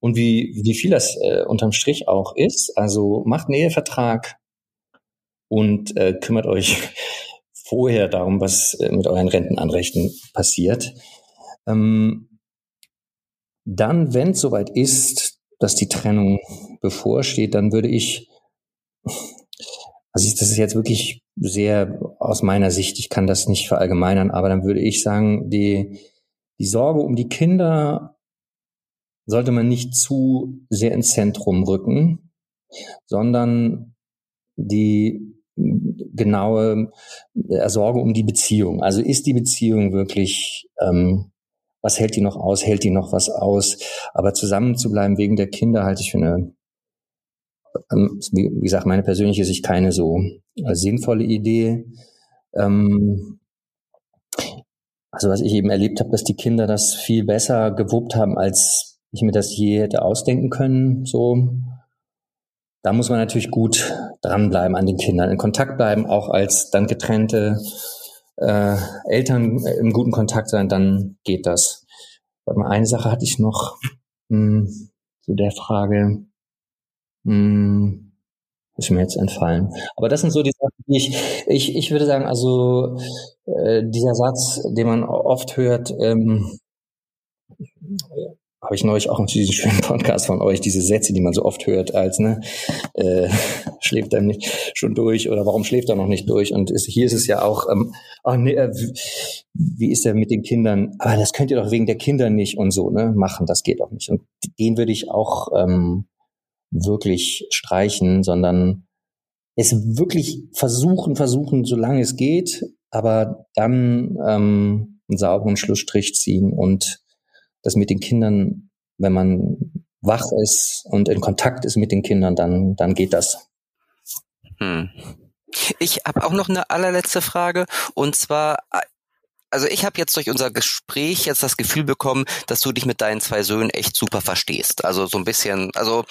und wie, wie viel das äh, unterm Strich auch ist. Also macht einen Ehevertrag und äh, kümmert euch vorher darum, was äh, mit euren Rentenanrechten passiert. Ähm, dann, wenn es soweit ist, dass die Trennung bevorsteht, dann würde ich, also ich, das ist jetzt wirklich sehr aus meiner Sicht, ich kann das nicht verallgemeinern, aber dann würde ich sagen, die, die Sorge um die Kinder sollte man nicht zu sehr ins Zentrum rücken, sondern die genaue Sorge um die Beziehung. Also ist die Beziehung wirklich ähm, was hält die noch aus, hält die noch was aus. Aber zusammen zu bleiben wegen der Kinder halte ich für eine, ähm, wie gesagt, meine persönliche Sicht keine so äh, sinnvolle Idee. Ähm, also was ich eben erlebt habe, dass die Kinder das viel besser gewuppt haben, als ich mir das je hätte ausdenken können. So, da muss man natürlich gut dranbleiben an den Kindern, in Kontakt bleiben, auch als dann getrennte äh, Eltern im guten Kontakt sein, dann geht das. Warte mal, eine Sache hatte ich noch mh, hm, zu der Frage. Mh, hm, ist mir jetzt entfallen. Aber das sind so die Sachen, die ich, ich, ich würde sagen, also äh, dieser Satz, den man oft hört, ähm, habe ich neulich auch in diesem schönen Podcast von euch, diese Sätze, die man so oft hört, als ne, äh, schläft er nicht schon durch oder warum schläft er noch nicht durch? Und ist, hier ist es ja auch, ähm, ach nee, äh, wie ist er mit den Kindern? Aber das könnt ihr doch wegen der Kinder nicht und so, ne, machen, das geht auch nicht. Und den würde ich auch ähm, wirklich streichen, sondern es wirklich versuchen, versuchen, solange es geht, aber dann ähm, einen sauberen Schlussstrich ziehen und das mit den Kindern, wenn man wach ist und in Kontakt ist mit den Kindern, dann, dann geht das. Hm. Ich habe auch noch eine allerletzte Frage und zwar also ich habe jetzt durch unser Gespräch jetzt das Gefühl bekommen, dass du dich mit deinen zwei Söhnen echt super verstehst. Also so ein bisschen, also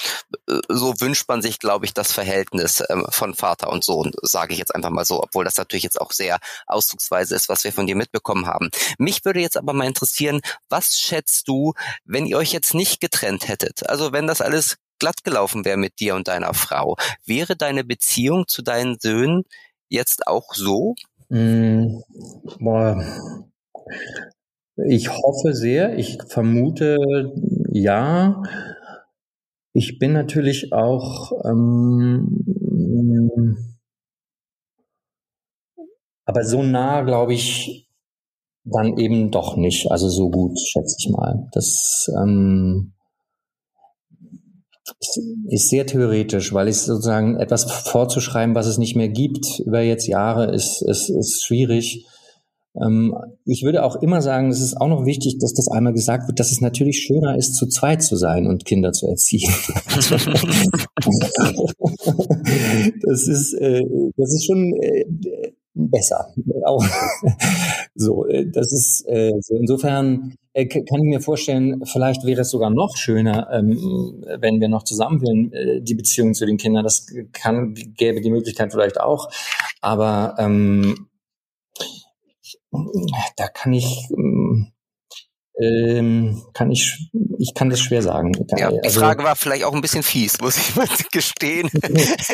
äh, so wünscht man sich, glaube ich, das Verhältnis ähm, von Vater und Sohn, sage ich jetzt einfach mal so, obwohl das natürlich jetzt auch sehr ausdrucksweise ist, was wir von dir mitbekommen haben. Mich würde jetzt aber mal interessieren, was schätzt du, wenn ihr euch jetzt nicht getrennt hättet? Also wenn das alles glatt gelaufen wäre mit dir und deiner Frau, wäre deine Beziehung zu deinen Söhnen jetzt auch so? Mm, boah. Ich hoffe sehr, ich vermute ja. Ich bin natürlich auch ähm, aber so nah, glaube ich, dann eben doch nicht. Also so gut, schätze ich mal. Das ähm, ist sehr theoretisch, weil es sozusagen etwas vorzuschreiben, was es nicht mehr gibt über jetzt Jahre, ist, ist, ist schwierig. Ähm, ich würde auch immer sagen, es ist auch noch wichtig, dass das einmal gesagt wird, dass es natürlich schöner ist, zu zweit zu sein und Kinder zu erziehen. das ist, äh, das ist schon äh, besser. Auch so, äh, das ist äh, so. Insofern äh, kann ich mir vorstellen, vielleicht wäre es sogar noch schöner, ähm, wenn wir noch zusammen wären, die Beziehung zu den Kindern. Das kann, gäbe die Möglichkeit vielleicht auch. Aber ähm, da kann ich, ähm, ähm, kann ich, ich kann das schwer sagen. Ja, die also, Frage war vielleicht auch ein bisschen fies, muss ich mal gestehen.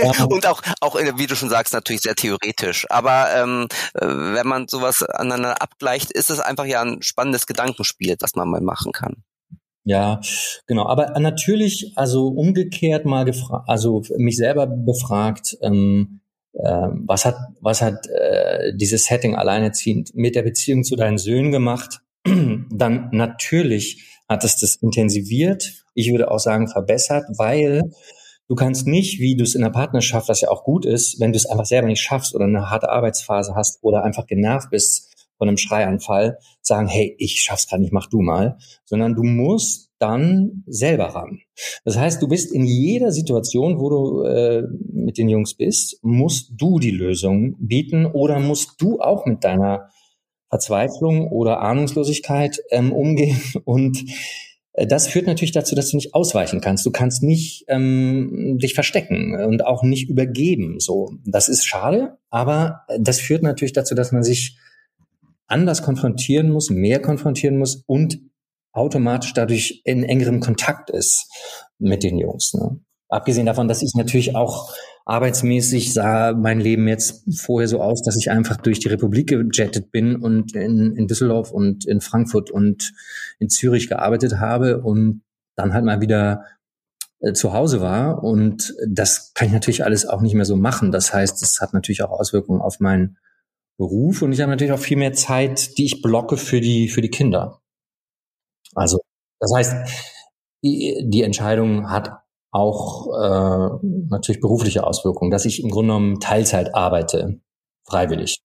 Ja. Und auch, auch, wie du schon sagst, natürlich sehr theoretisch. Aber ähm, äh, wenn man sowas aneinander abgleicht, ist es einfach ja ein spannendes Gedankenspiel, was man mal machen kann. Ja, genau. Aber natürlich, also umgekehrt mal gefragt, also mich selber befragt, ähm, äh, was hat, was hat äh, dieses Setting alleinerziehend mit der Beziehung zu deinen Söhnen gemacht? dann natürlich hat es das intensiviert. Ich würde auch sagen verbessert, weil du kannst nicht, wie du es in der Partnerschaft, was ja auch gut ist, wenn du es einfach selber nicht schaffst oder eine harte Arbeitsphase hast oder einfach genervt bist von einem Schreianfall, sagen, hey, ich schaff's gar nicht, mach du mal, sondern du musst dann selber ran. Das heißt, du bist in jeder Situation, wo du äh, mit den Jungs bist, musst du die Lösung bieten oder musst du auch mit deiner Verzweiflung oder Ahnungslosigkeit ähm, umgehen. Und äh, das führt natürlich dazu, dass du nicht ausweichen kannst. Du kannst nicht ähm, dich verstecken und auch nicht übergeben. So, das ist schade, aber das führt natürlich dazu, dass man sich anders konfrontieren muss, mehr konfrontieren muss und automatisch dadurch in engerem Kontakt ist mit den Jungs. Ne? Abgesehen davon, dass ich natürlich auch arbeitsmäßig sah mein Leben jetzt vorher so aus, dass ich einfach durch die Republik gejettet bin und in, in Düsseldorf und in Frankfurt und in Zürich gearbeitet habe und dann halt mal wieder äh, zu Hause war. Und das kann ich natürlich alles auch nicht mehr so machen. Das heißt, es hat natürlich auch Auswirkungen auf meinen Beruf und ich habe natürlich auch viel mehr Zeit, die ich blocke für die, für die Kinder. Also, das heißt, die, die Entscheidung hat auch äh, natürlich berufliche Auswirkungen, dass ich im Grunde genommen Teilzeit arbeite, freiwillig.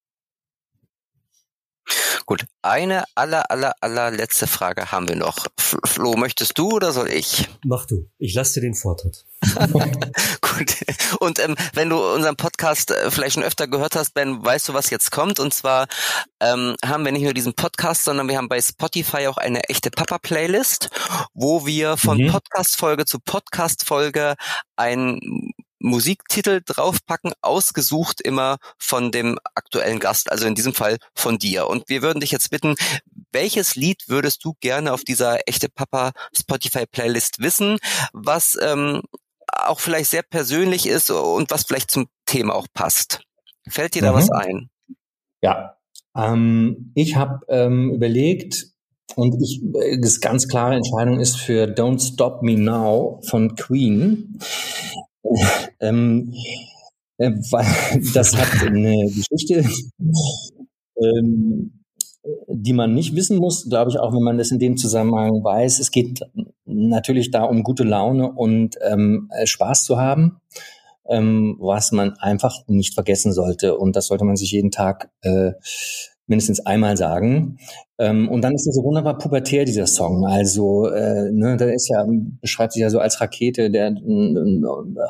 Gut, eine aller, aller, aller letzte Frage haben wir noch. Flo, möchtest du oder soll ich? Mach du. Ich lasse dir den Vortritt. Gut. Und ähm, wenn du unseren Podcast äh, vielleicht schon öfter gehört hast, Ben, weißt du, was jetzt kommt? Und zwar ähm, haben wir nicht nur diesen Podcast, sondern wir haben bei Spotify auch eine echte Papa-Playlist, wo wir von mhm. Podcast-Folge zu Podcast-Folge ein Musiktitel draufpacken, ausgesucht immer von dem aktuellen Gast, also in diesem Fall von dir. Und wir würden dich jetzt bitten, welches Lied würdest du gerne auf dieser echte Papa Spotify Playlist wissen, was ähm, auch vielleicht sehr persönlich ist und was vielleicht zum Thema auch passt? Fällt dir da mhm. was ein? Ja, ähm, ich habe ähm, überlegt, und ich, äh, das ganz klare Entscheidung ist für Don't Stop Me Now von Queen. ähm, äh, weil das hat eine Geschichte, ähm, die man nicht wissen muss, glaube ich, auch wenn man das in dem Zusammenhang weiß. Es geht natürlich da um gute Laune und ähm, äh, Spaß zu haben, ähm, was man einfach nicht vergessen sollte. Und das sollte man sich jeden Tag äh, mindestens einmal sagen. Ähm, und dann ist er so wunderbar pubertär, dieser Song. Also, äh, ne, der ist ja, beschreibt sich ja so als Rakete, der äh,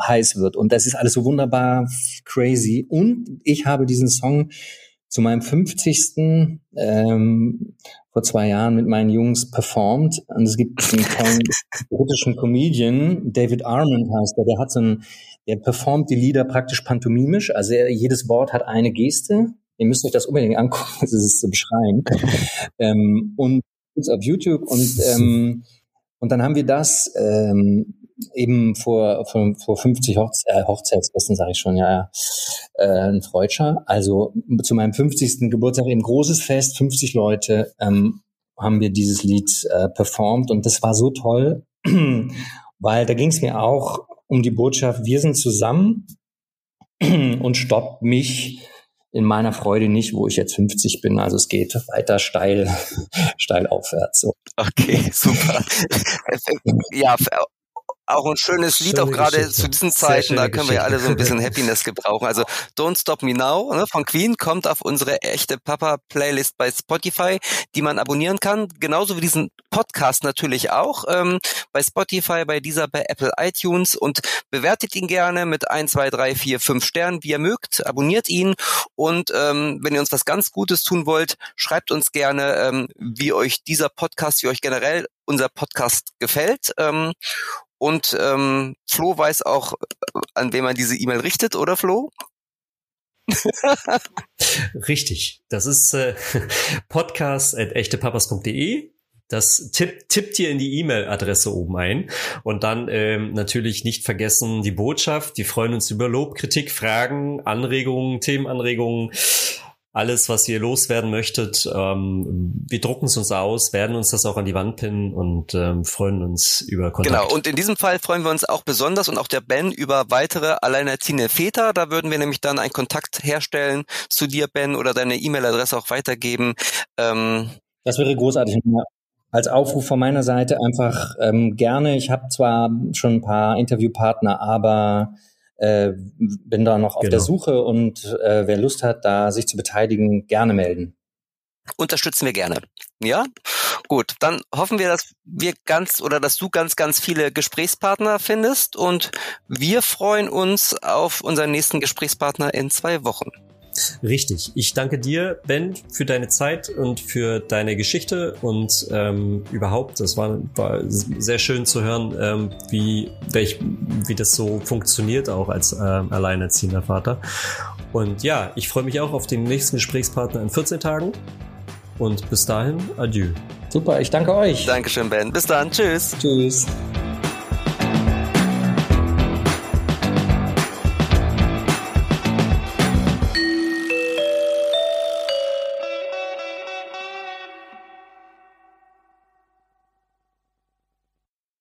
heiß wird. Und das ist alles so wunderbar crazy. Und ich habe diesen Song zu meinem 50. Ähm, vor zwei Jahren mit meinen Jungs performt. Und es gibt einen tollen britischen Comedian, David Armand heißt der, der hat so ein, der performt die Lieder praktisch pantomimisch. Also er, jedes Wort hat eine Geste Ihr müsst euch das unbedingt angucken, das ist zu beschreiben. ähm, und auf YouTube und ähm, und dann haben wir das ähm, eben vor, vor, vor 50 Hochze äh, Hochzeitsgästen, sage ich schon, ja, ja, äh, ein Freudscher. Also zu meinem 50. Geburtstag eben großes Fest, 50 Leute, ähm, haben wir dieses Lied äh, performt und das war so toll, weil da ging es mir auch um die Botschaft, wir sind zusammen und stoppt mich in meiner Freude nicht, wo ich jetzt 50 bin. Also es geht weiter steil, steil aufwärts. So. Okay, super. ja, Auch ein schönes Lied, Schöne auch gerade zu diesen Zeiten, da können Geschichte. wir ja alle so ein bisschen Happiness gebrauchen. Also Don't Stop Me Now ne, von Queen kommt auf unsere echte Papa-Playlist bei Spotify, die man abonnieren kann. Genauso wie diesen Podcast natürlich auch ähm, bei Spotify, bei dieser, bei Apple iTunes und bewertet ihn gerne mit 1, 2, 3, 4, 5 Sternen, wie ihr mögt. Abonniert ihn und ähm, wenn ihr uns was ganz Gutes tun wollt, schreibt uns gerne, ähm, wie euch dieser Podcast, wie euch generell unser Podcast gefällt. Ähm, und ähm, Flo weiß auch, an wen man diese E-Mail richtet, oder Flo? Richtig. Das ist äh, podcast.echtepapas.de. Das tipp, tippt ihr in die E-Mail-Adresse oben ein. Und dann ähm, natürlich nicht vergessen die Botschaft. Die freuen uns über Lob, Kritik, Fragen, Anregungen, Themenanregungen alles, was ihr loswerden möchtet. Ähm, wir drucken es uns aus, werden uns das auch an die Wand pinnen und ähm, freuen uns über Kontakt. Genau, und in diesem Fall freuen wir uns auch besonders und auch der Ben über weitere alleinerziehende Väter. Da würden wir nämlich dann einen Kontakt herstellen zu dir, Ben, oder deine E-Mail-Adresse auch weitergeben. Ähm, das wäre großartig. Als Aufruf von meiner Seite einfach ähm, gerne. Ich habe zwar schon ein paar Interviewpartner, aber äh, bin da noch auf genau. der Suche und äh, wer Lust hat, da sich zu beteiligen, gerne melden. Unterstützen wir gerne. Ja, gut. Dann hoffen wir, dass wir ganz oder dass du ganz, ganz viele Gesprächspartner findest und wir freuen uns auf unseren nächsten Gesprächspartner in zwei Wochen. Richtig. Ich danke dir, Ben, für deine Zeit und für deine Geschichte und ähm, überhaupt. Das war, war sehr schön zu hören, ähm, wie, welch, wie das so funktioniert, auch als ähm, alleinerziehender Vater. Und ja, ich freue mich auch auf den nächsten Gesprächspartner in 14 Tagen. Und bis dahin, adieu. Super, ich danke euch. Dankeschön, Ben. Bis dann. Tschüss. Tschüss.